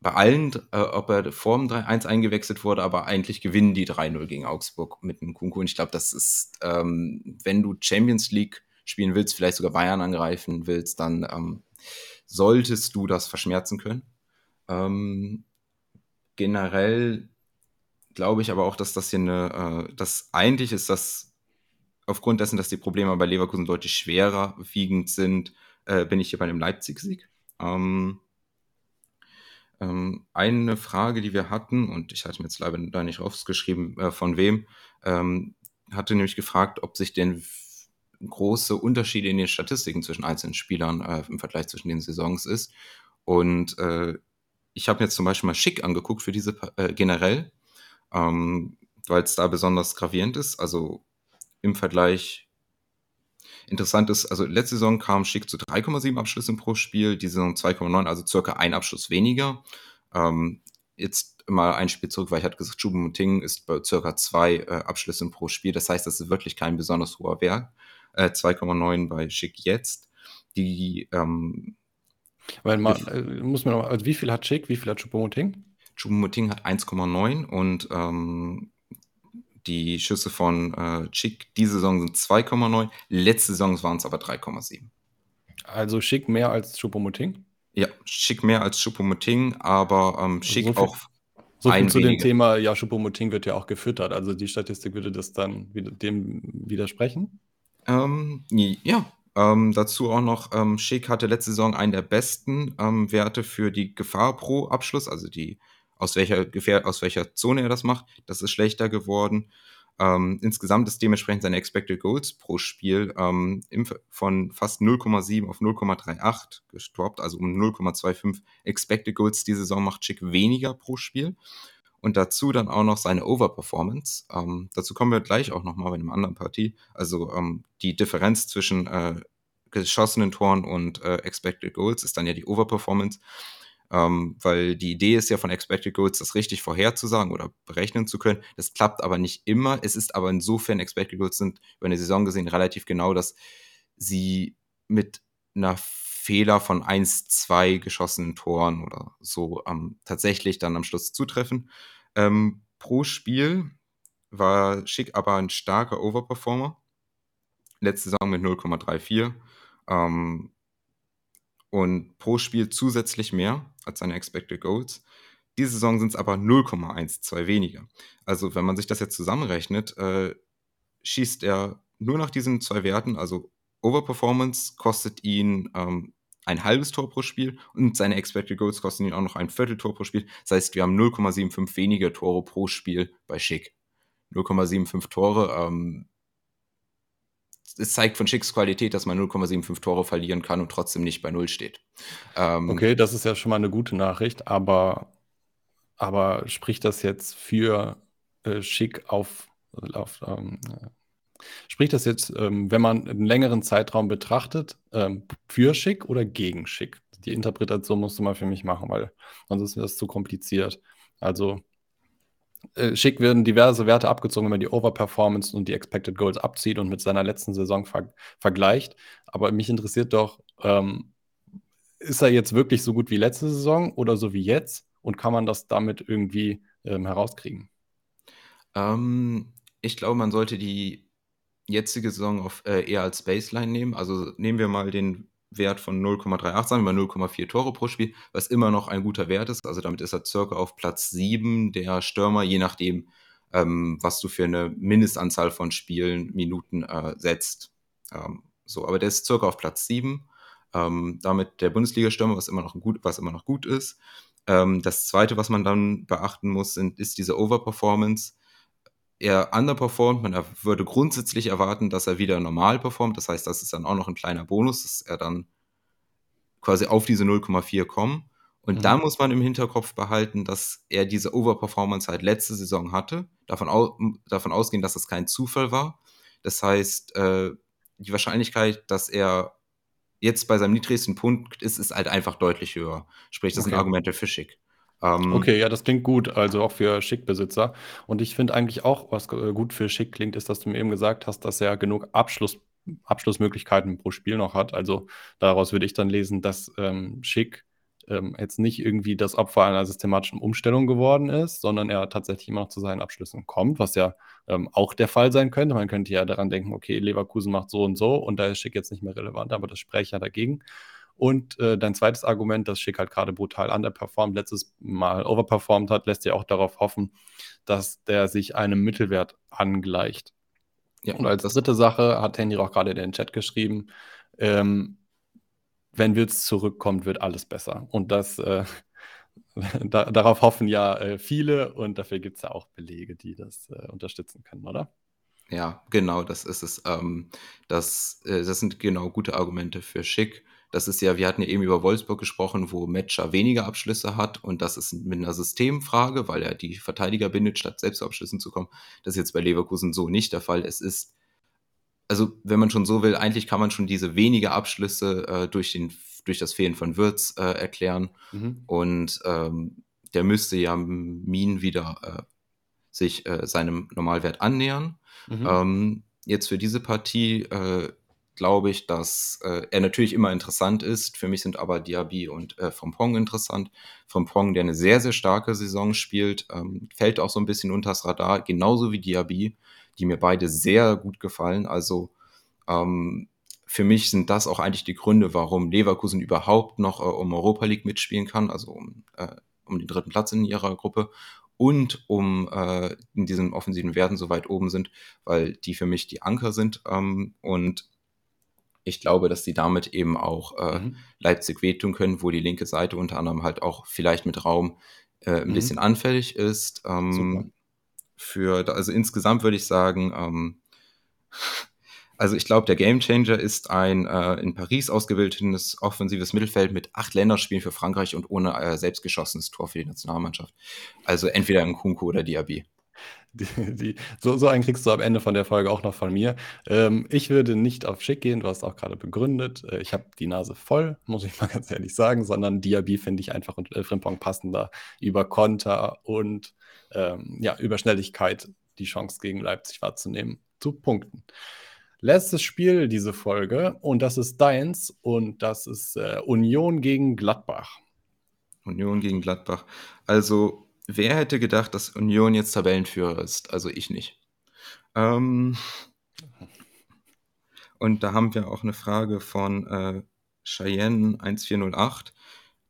bei allen, äh, ob er vor dem 3-1 eingewechselt wurde, aber eigentlich gewinnen die 3-0 gegen Augsburg mit Nkunku und ich glaube, das ist, ähm, wenn du Champions League spielen willst, vielleicht sogar Bayern angreifen willst, dann ähm, solltest du das verschmerzen können. Ähm, generell glaube ich aber auch, dass das hier eine, äh, das eigentlich ist das, aufgrund dessen, dass die Probleme bei Leverkusen deutlich schwerer wiegend sind, äh, bin ich hier bei dem Leipzig-Sieg. Ähm, ähm, eine Frage, die wir hatten, und ich hatte mir jetzt leider da nicht rausgeschrieben, äh, von wem, ähm, hatte nämlich gefragt, ob sich denn große Unterschiede in den Statistiken zwischen einzelnen Spielern äh, im Vergleich zwischen den Saisons ist. Und äh, ich habe mir jetzt zum Beispiel mal Schick angeguckt für diese äh, generell. Ähm, weil es da besonders gravierend ist. Also im Vergleich interessant ist, also letzte Saison kam Schick zu 3,7 Abschlüssen pro Spiel, diese Saison 2,9, also circa ein Abschluss weniger. Ähm, jetzt mal ein Spiel zurück, weil ich hatte gesagt, Choupo-Moting ist bei circa zwei äh, Abschlüssen pro Spiel. Das heißt, das ist wirklich kein besonders hoher Wert. Äh, 2,9 bei Schick jetzt. Die ähm, weil man, äh, muss man noch, also wie viel hat Schick, wie viel hat Choupo-Moting? Choupo-Moting hat 1,9 und ähm, die Schüsse von äh, Schick diese Saison sind 2,9. Letzte Saison waren es aber 3,7. Also Schick mehr als Choupo-Moting? Ja, Schick mehr als Choupo-Moting, aber ähm, also Schick so viel, auch so viel zu dem Thema, ja, Choupo-Moting wird ja auch gefüttert. Also die Statistik würde das dann dem widersprechen? Ähm, ja, ähm, dazu auch noch, ähm, Schick hatte letzte Saison einen der besten ähm, Werte für die Gefahr pro Abschluss, also die aus welcher Gefähr aus welcher Zone er das macht. Das ist schlechter geworden. Ähm, insgesamt ist dementsprechend seine Expected Goals pro Spiel ähm, im, von fast 0,7 auf 0,38 gestoppt, also um 0,25 Expected Goals diese Saison macht Schick weniger pro Spiel. Und dazu dann auch noch seine Overperformance. Ähm, dazu kommen wir gleich auch nochmal bei einem anderen Partie. Also ähm, die Differenz zwischen äh, geschossenen Toren und äh, Expected Goals ist dann ja die Overperformance. Ähm, weil die Idee ist ja von Expected Goals, das richtig vorherzusagen oder berechnen zu können. Das klappt aber nicht immer. Es ist aber insofern, Expected Goals sind über eine Saison gesehen relativ genau, dass sie mit einer Fehler von 1, 2 geschossenen Toren oder so ähm, tatsächlich dann am Schluss zutreffen. Ähm, pro Spiel war Schick aber ein starker Overperformer. Letzte Saison mit 0,34. Ähm, und pro Spiel zusätzlich mehr als seine Expected Goals. Diese Saison sind es aber 0,12 weniger. Also wenn man sich das jetzt zusammenrechnet, äh, schießt er nur nach diesen zwei Werten, also Overperformance kostet ihn ähm, ein halbes Tor pro Spiel und seine Expected Goals kosten ihn auch noch ein Vierteltor pro Spiel. Das heißt, wir haben 0,75 weniger Tore pro Spiel bei Schick. 0,75 Tore. Ähm, es zeigt von Schicks Qualität, dass man 0,75 Tore verlieren kann und trotzdem nicht bei Null steht. Ähm, okay, das ist ja schon mal eine gute Nachricht, aber, aber spricht das jetzt für äh, Schick auf, auf ähm, Spricht das jetzt, ähm, wenn man einen längeren Zeitraum betrachtet, ähm, für schick oder gegen schick? Die Interpretation musst du mal für mich machen, weil sonst ist mir das zu kompliziert. Also äh, schick werden diverse Werte abgezogen, wenn man die Overperformance und die Expected Goals abzieht und mit seiner letzten Saison ver vergleicht. Aber mich interessiert doch, ähm, ist er jetzt wirklich so gut wie letzte Saison oder so wie jetzt? Und kann man das damit irgendwie ähm, herauskriegen? Ähm, ich glaube, man sollte die jetzige Saison auf, äh, eher als Baseline nehmen. Also nehmen wir mal den Wert von 0,38, sagen wir mal 0,4 Tore pro Spiel, was immer noch ein guter Wert ist. Also damit ist er circa auf Platz 7 der Stürmer, je nachdem, ähm, was du für eine Mindestanzahl von Spielen, Minuten äh, setzt. Ähm, so, aber der ist circa auf Platz 7. Ähm, damit der Bundesliga-Stürmer, was immer noch gut, was immer noch gut ist. Ähm, das zweite, was man dann beachten muss, sind, ist diese Overperformance er underperformt. Man würde grundsätzlich erwarten, dass er wieder normal performt. Das heißt, das ist dann auch noch ein kleiner Bonus, dass er dann quasi auf diese 0,4 kommt. Und mhm. da muss man im Hinterkopf behalten, dass er diese Overperformance halt letzte Saison hatte. Davon, au davon ausgehen, dass das kein Zufall war. Das heißt, äh, die Wahrscheinlichkeit, dass er jetzt bei seinem niedrigsten Punkt ist, ist halt einfach deutlich höher. Sprich, das okay. sind Argumente für Schick. Ähm, okay, ja, das klingt gut, also auch für Schick-Besitzer. Und ich finde eigentlich auch, was äh, gut für Schick klingt, ist, dass du mir eben gesagt hast, dass er genug Abschluss, Abschlussmöglichkeiten pro Spiel noch hat. Also daraus würde ich dann lesen, dass ähm, Schick ähm, jetzt nicht irgendwie das Opfer einer systematischen Umstellung geworden ist, sondern er tatsächlich immer noch zu seinen Abschlüssen kommt, was ja ähm, auch der Fall sein könnte. Man könnte ja daran denken, okay, Leverkusen macht so und so und da ist Schick jetzt nicht mehr relevant, aber das spreche ja dagegen. Und äh, dein zweites Argument, dass Schick halt gerade brutal underperformt, letztes Mal overperformed hat, lässt ja auch darauf hoffen, dass der sich einem Mittelwert angleicht. Ja, und als dritte Sache hat Henry auch gerade in den Chat geschrieben, ähm, wenn Witz zurückkommt, wird alles besser. Und das äh, da, darauf hoffen ja äh, viele und dafür gibt es ja auch Belege, die das äh, unterstützen können, oder? Ja, genau, das ist es. Ähm, das, äh, das sind genau gute Argumente für Schick Das ist ja, wir hatten ja eben über Wolfsburg gesprochen, wo Metscher weniger Abschlüsse hat und das ist mit einer Systemfrage, weil er die Verteidiger bindet, statt selbst zu Abschlüssen zu kommen. Das ist jetzt bei Leverkusen so nicht der Fall. Es ist, also wenn man schon so will, eigentlich kann man schon diese weniger Abschlüsse äh, durch, den, durch das Fehlen von Würz äh, erklären mhm. und ähm, der müsste ja Min wieder äh, sich äh, seinem Normalwert annähern. Mhm. Ähm, jetzt für diese Partie äh, glaube ich, dass äh, er natürlich immer interessant ist. Für mich sind aber Diaby und äh, Frimpong interessant. Frimpong, der eine sehr, sehr starke Saison spielt, ähm, fällt auch so ein bisschen unters Radar, genauso wie Diaby, die mir beide sehr gut gefallen. Also ähm, für mich sind das auch eigentlich die Gründe, warum Leverkusen überhaupt noch äh, um Europa League mitspielen kann, also um, äh, um den dritten Platz in ihrer Gruppe und um äh, in diesen offensiven Werten so weit oben sind, weil die für mich die Anker sind. Ähm, und ich glaube, dass sie damit eben auch äh, mhm. Leipzig wehtun können, wo die linke Seite unter anderem halt auch vielleicht mit Raum äh, ein mhm. bisschen anfällig ist. Ähm, für, also insgesamt würde ich sagen, ähm, also ich glaube, der Gamechanger ist ein äh, in Paris ausgebildetes offensives Mittelfeld mit acht Länderspielen für Frankreich und ohne äh, selbstgeschossenes Tor für die Nationalmannschaft. Also entweder ein Kunku oder Diaby. Die, die, so, so einen kriegst du am Ende von der Folge auch noch von mir. Ähm, ich würde nicht auf Schick gehen, du hast auch gerade begründet. Äh, ich habe die Nase voll, muss ich mal ganz ehrlich sagen, sondern Diaby finde ich einfach und äh, Frimpong passender über Konter und ähm, ja, über Schnelligkeit die Chance gegen Leipzig wahrzunehmen, zu punkten. Letztes Spiel diese Folge und das ist deins und das ist äh, Union gegen Gladbach. Union gegen Gladbach. Also wer hätte gedacht, dass Union jetzt Tabellenführer ist? Also ich nicht. Ähm, und da haben wir auch eine Frage von äh, Cheyenne 1408,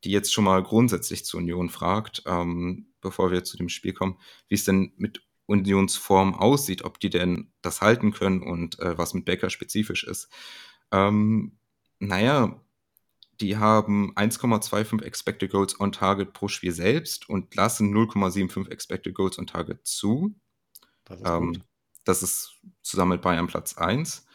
die jetzt schon mal grundsätzlich zu Union fragt, ähm, bevor wir zu dem Spiel kommen, wie es denn mit Unionsform aussieht, ob die denn das halten können und äh, was mit Becker spezifisch ist. Ähm, naja, die haben 1,25 Expected Goals on Target pro Spiel selbst und lassen 0,75 Expected Goals on Target zu. Das ist, ähm, das ist zusammen mit Bayern Platz 1.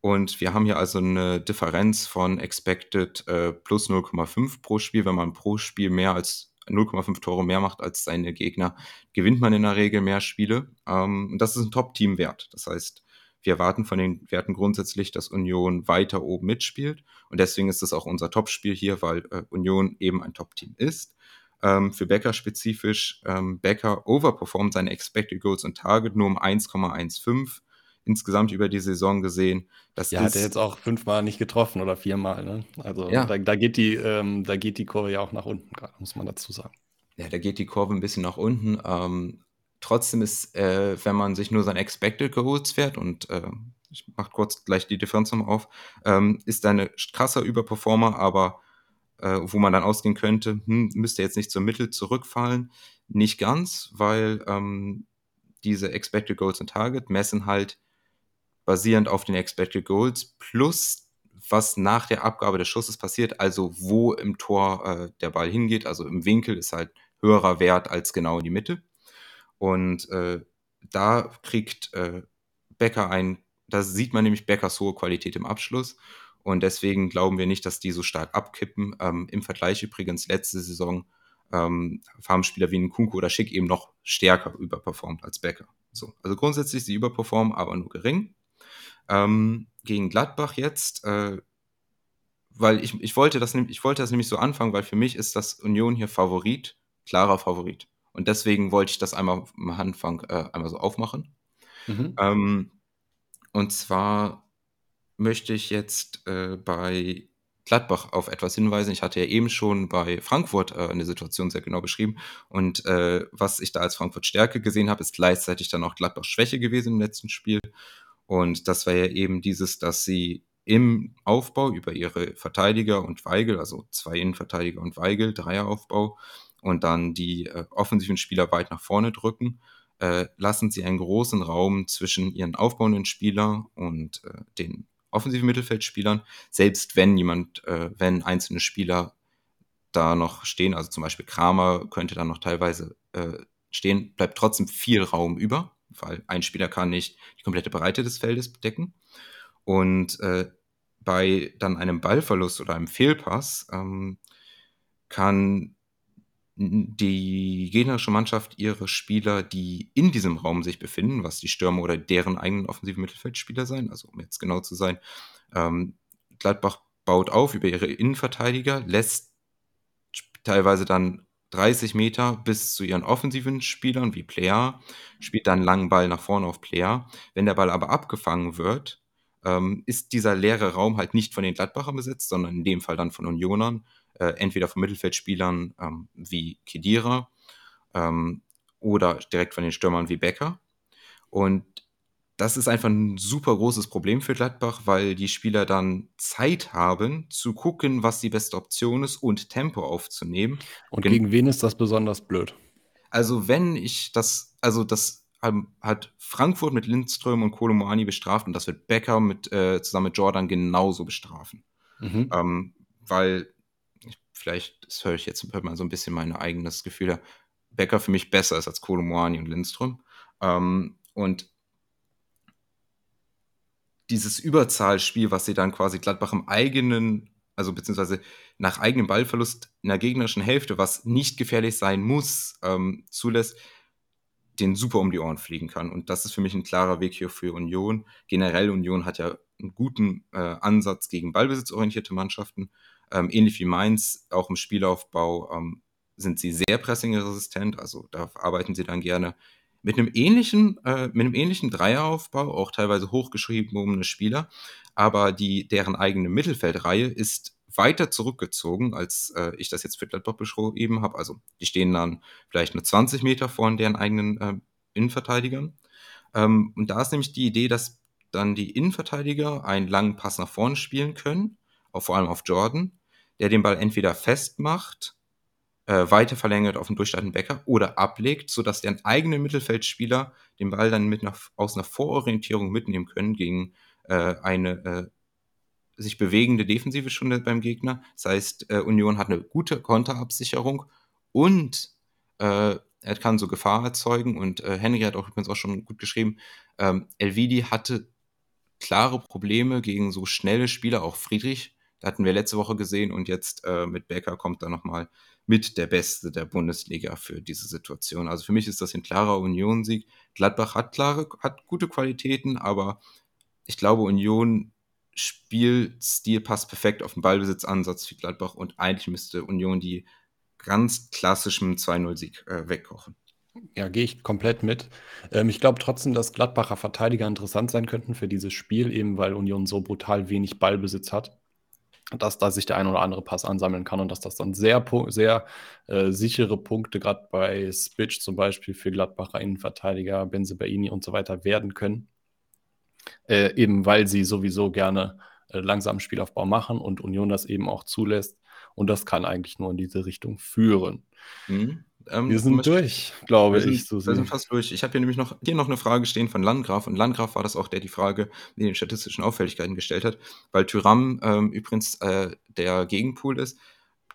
Und wir haben hier also eine Differenz von Expected äh, plus 0,5 pro Spiel. Wenn man pro Spiel mehr als 0,5 Tore mehr macht als seine Gegner, gewinnt man in der Regel mehr Spiele. Ähm, und das ist ein Top-Team-Wert. Das heißt, wir erwarten von den Werten grundsätzlich, dass Union weiter oben mitspielt. Und deswegen ist es auch unser Topspiel hier, weil äh, Union eben ein Top-Team ist. Ähm, für Becker spezifisch, ähm, Becker overperformt seine Expected Goals und Target nur um 1,15 insgesamt über die Saison gesehen. Das ja, ist, hat er jetzt auch fünfmal nicht getroffen oder viermal. Ne? Also ja. da, da, geht die, ähm, da geht die Kurve ja auch nach unten, muss man dazu sagen. Ja, da geht die Kurve ein bisschen nach unten. Ähm, Trotzdem ist, äh, wenn man sich nur sein Expected Goals fährt und äh, ich mache kurz gleich die Differenz nochmal auf, ähm, ist da ein krasser Überperformer, aber äh, wo man dann ausgehen könnte, hm, müsste jetzt nicht zur Mittel zurückfallen. Nicht ganz, weil ähm, diese Expected Goals und Target messen halt basierend auf den Expected Goals plus was nach der Abgabe des Schusses passiert, also wo im Tor äh, der Ball hingeht, also im Winkel ist halt höherer Wert als genau in die Mitte. Und äh, da kriegt äh, Becker ein, da sieht man nämlich Beckers hohe Qualität im Abschluss. Und deswegen glauben wir nicht, dass die so stark abkippen. Ähm, Im Vergleich übrigens letzte Saison ähm, haben Spieler wie ein Kunku oder Schick eben noch stärker überperformt als Becker. So, also grundsätzlich sie überperformen, aber nur gering. Ähm, gegen Gladbach jetzt, äh, weil ich, ich, wollte das, ich wollte das nämlich so anfangen, weil für mich ist das Union hier Favorit, klarer Favorit. Und deswegen wollte ich das einmal am Anfang äh, einmal so aufmachen. Mhm. Ähm, und zwar möchte ich jetzt äh, bei Gladbach auf etwas hinweisen. Ich hatte ja eben schon bei Frankfurt äh, eine Situation sehr genau beschrieben. Und äh, was ich da als Frankfurt Stärke gesehen habe, ist gleichzeitig dann auch Gladbach Schwäche gewesen im letzten Spiel. Und das war ja eben dieses, dass sie im Aufbau über ihre Verteidiger und Weigel, also zwei Innenverteidiger und Weigel, Dreieraufbau, und dann die äh, offensiven Spieler weit nach vorne drücken, äh, lassen sie einen großen Raum zwischen ihren aufbauenden Spieler und äh, den offensiven Mittelfeldspielern, selbst wenn jemand, äh, wenn einzelne Spieler da noch stehen, also zum Beispiel Kramer könnte da noch teilweise äh, stehen, bleibt trotzdem viel Raum über, weil ein Spieler kann nicht die komplette Breite des Feldes bedecken. Und äh, bei dann einem Ballverlust oder einem Fehlpass ähm, kann die gegnerische Mannschaft ihre Spieler, die in diesem Raum sich befinden, was die Stürmer oder deren eigenen offensiven Mittelfeldspieler sein, also um jetzt genau zu sein, ähm, Gladbach baut auf über ihre Innenverteidiger, lässt teilweise dann 30 Meter bis zu ihren offensiven Spielern wie Player, spielt dann einen langen Ball nach vorne auf Player. Wenn der Ball aber abgefangen wird, ähm, ist dieser leere Raum halt nicht von den Gladbachern besetzt, sondern in dem Fall dann von Unionern äh, entweder von Mittelfeldspielern ähm, wie Kedira ähm, oder direkt von den Stürmern wie Becker. Und das ist einfach ein super großes Problem für Gladbach, weil die Spieler dann Zeit haben zu gucken, was die beste Option ist und Tempo aufzunehmen. Und Gen gegen wen ist das besonders blöd? Also wenn ich das, also das hat Frankfurt mit Lindström und Kolomoani bestraft und das wird Becker mit, äh, zusammen mit Jordan genauso bestrafen. Mhm. Ähm, weil vielleicht, das höre ich jetzt, hört man so ein bisschen mein eigenes Gefühl, der Becker für mich besser ist als Kolomoani und Lindström. Ähm, und dieses Überzahlspiel, was sie dann quasi Gladbach im eigenen, also beziehungsweise nach eigenem Ballverlust in der gegnerischen Hälfte, was nicht gefährlich sein muss, ähm, zulässt, den super um die Ohren fliegen kann. Und das ist für mich ein klarer Weg hier für Union. Generell Union hat ja einen guten äh, Ansatz gegen ballbesitzorientierte Mannschaften. Ähm, ähnlich wie Mainz, auch im Spielaufbau ähm, sind sie sehr pressingresistent, also da arbeiten sie dann gerne mit einem ähnlichen, äh, mit einem ähnlichen Dreieraufbau, auch teilweise hochgeschriebene Spieler, aber die, deren eigene Mittelfeldreihe ist weiter zurückgezogen, als äh, ich das jetzt für Gladbach beschrieben habe. Also die stehen dann vielleicht nur 20 Meter vor deren eigenen äh, Innenverteidigern. Ähm, und da ist nämlich die Idee, dass dann die Innenverteidiger einen langen Pass nach vorne spielen können vor allem auf Jordan, der den Ball entweder festmacht, äh, weiter verlängert auf den durchstartenden Bäcker oder ablegt, sodass der eigene Mittelfeldspieler den Ball dann mit nach, aus einer Vororientierung mitnehmen können gegen äh, eine äh, sich bewegende Defensive schon beim Gegner. Das heißt, äh, Union hat eine gute Konterabsicherung und äh, er kann so Gefahr erzeugen und äh, Henry hat auch übrigens auch schon gut geschrieben, ähm, Elvidi hatte klare Probleme gegen so schnelle Spieler, auch Friedrich hatten wir letzte Woche gesehen und jetzt äh, mit Becker kommt da nochmal mit der Beste der Bundesliga für diese Situation. Also für mich ist das ein klarer Union-Sieg. Gladbach hat klare, hat gute Qualitäten, aber ich glaube, Union Spielstil passt perfekt auf den Ballbesitzansatz für Gladbach und eigentlich müsste Union die ganz klassischen 2-0-Sieg äh, wegkochen. Ja, gehe ich komplett mit. Ähm, ich glaube trotzdem, dass Gladbacher Verteidiger interessant sein könnten für dieses Spiel, eben weil Union so brutal wenig Ballbesitz hat dass da sich der ein oder andere Pass ansammeln kann und dass das dann sehr, sehr äh, sichere Punkte, gerade bei Spitch zum Beispiel für Gladbacher Innenverteidiger, Benzebaini und so weiter werden können. Äh, eben weil sie sowieso gerne äh, langsamen Spielaufbau machen und Union das eben auch zulässt. Und das kann eigentlich nur in diese Richtung führen. Mhm. Ähm, wir sind durch, glaube ich. so wir sind fast durch. Ich habe hier nämlich noch, hier noch eine Frage stehen von Landgraf. Und Landgraf war das auch, der die Frage in den statistischen Auffälligkeiten gestellt hat, weil Tyram ähm, übrigens äh, der Gegenpool ist.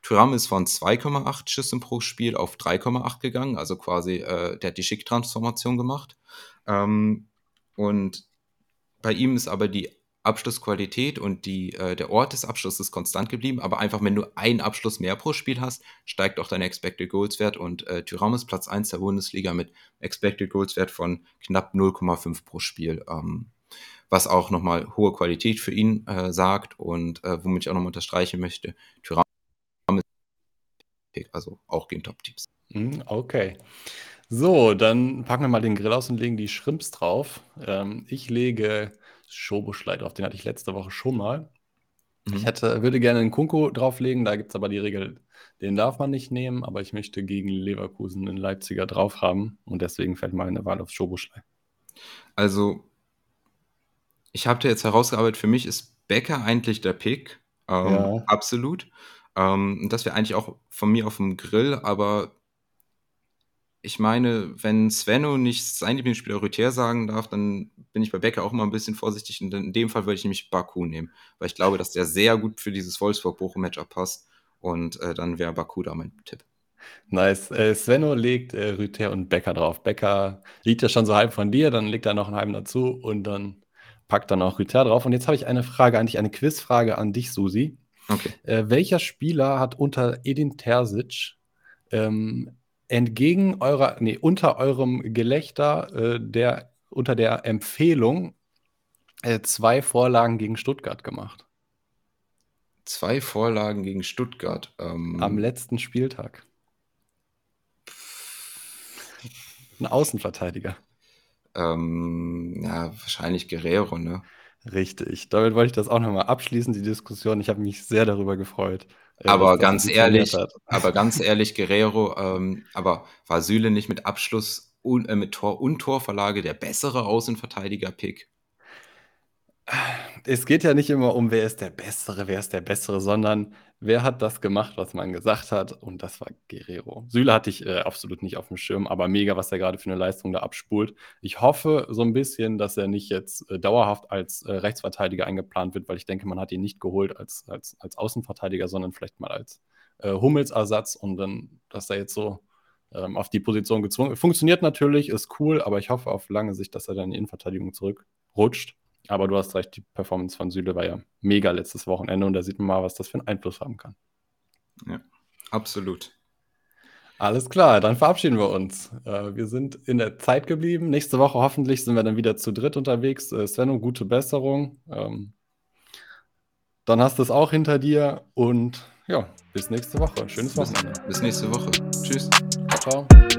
Tyram ist von 2,8 Schüssen pro Spiel auf 3,8 gegangen, also quasi, äh, der hat die Schick-Transformation gemacht. Ähm, und bei ihm ist aber die Abschlussqualität und die, äh, der Ort des Abschlusses konstant geblieben, aber einfach, wenn du einen Abschluss mehr pro Spiel hast, steigt auch dein Expected Goals Wert und äh, Tyram ist Platz 1 der Bundesliga mit Expected Goals Wert von knapp 0,5 pro Spiel, ähm, was auch nochmal hohe Qualität für ihn äh, sagt und äh, womit ich auch nochmal unterstreichen möchte, Tyram ist also auch gegen Top-Teams. Hm, okay. So, dann packen wir mal den Grill aus und legen die Shrimps drauf. Ähm, ich lege Schobuschlei drauf. Den hatte ich letzte Woche schon mal. Mhm. Ich hätte, würde gerne einen Kunko drauflegen, da gibt es aber die Regel, den darf man nicht nehmen, aber ich möchte gegen Leverkusen einen Leipziger drauf haben und deswegen fällt meine Wahl auf Schobuschlei. Also, ich habe dir jetzt herausgearbeitet, für mich ist Becker eigentlich der Pick. Ähm, ja. Absolut. Ähm, das wäre eigentlich auch von mir auf dem Grill, aber ich meine, wenn Svenno nicht sein Lieblingsspieler Rüther sagen darf, dann bin ich bei Becker auch immer ein bisschen vorsichtig. Und in dem Fall würde ich nämlich Baku nehmen, weil ich glaube, dass der sehr gut für dieses Wolfsburg-Bochum-Matchup passt. Und äh, dann wäre Baku da mein Tipp. Nice. Äh, Svenno legt äh, Rüther und Becker drauf. Becker liegt ja schon so halb von dir, dann legt er noch einen halben dazu und dann packe dann auch Rüther drauf. Und jetzt habe ich eine Frage an dich, eine Quizfrage an dich, Susi. Okay. Äh, welcher Spieler hat unter Edin Terzic ähm, entgegen eurer, nee, unter eurem Gelächter äh, der, unter der Empfehlung äh, zwei Vorlagen gegen Stuttgart gemacht? Zwei Vorlagen gegen Stuttgart. Ähm, Am letzten Spieltag. Ein Außenverteidiger. ähm, ja, wahrscheinlich Guerrero, ne? Richtig. Damit wollte ich das auch nochmal abschließen, die Diskussion. Ich habe mich sehr darüber gefreut. Aber ganz ehrlich, aber ganz ehrlich, Guerrero, ähm, aber war Süle nicht mit Abschluss und äh, mit Tor und Torverlage der bessere Außenverteidiger-Pick? Es geht ja nicht immer um, wer ist der Bessere, wer ist der Bessere, sondern wer hat das gemacht, was man gesagt hat. Und das war Guerrero. Süle hatte ich äh, absolut nicht auf dem Schirm, aber mega, was er gerade für eine Leistung da abspult. Ich hoffe so ein bisschen, dass er nicht jetzt äh, dauerhaft als äh, Rechtsverteidiger eingeplant wird, weil ich denke, man hat ihn nicht geholt als, als, als Außenverteidiger, sondern vielleicht mal als äh, Hummelsersatz und dann, dass er jetzt so ähm, auf die Position gezwungen Funktioniert natürlich, ist cool, aber ich hoffe auf lange Sicht, dass er dann in die Innenverteidigung zurückrutscht. Aber du hast recht, die Performance von Süle war ja mega letztes Wochenende und da sieht man mal, was das für einen Einfluss haben kann. Absolut. Alles klar, dann verabschieden wir uns. Äh, wir sind in der Zeit geblieben. Nächste Woche hoffentlich sind wir dann wieder zu dritt unterwegs. Äh, Svenno, gute Besserung. Ähm, dann hast du es auch hinter dir und ja, bis nächste Woche. Schönes Bis, Wochenende. bis nächste Woche. Tschüss. Ciao, ciao.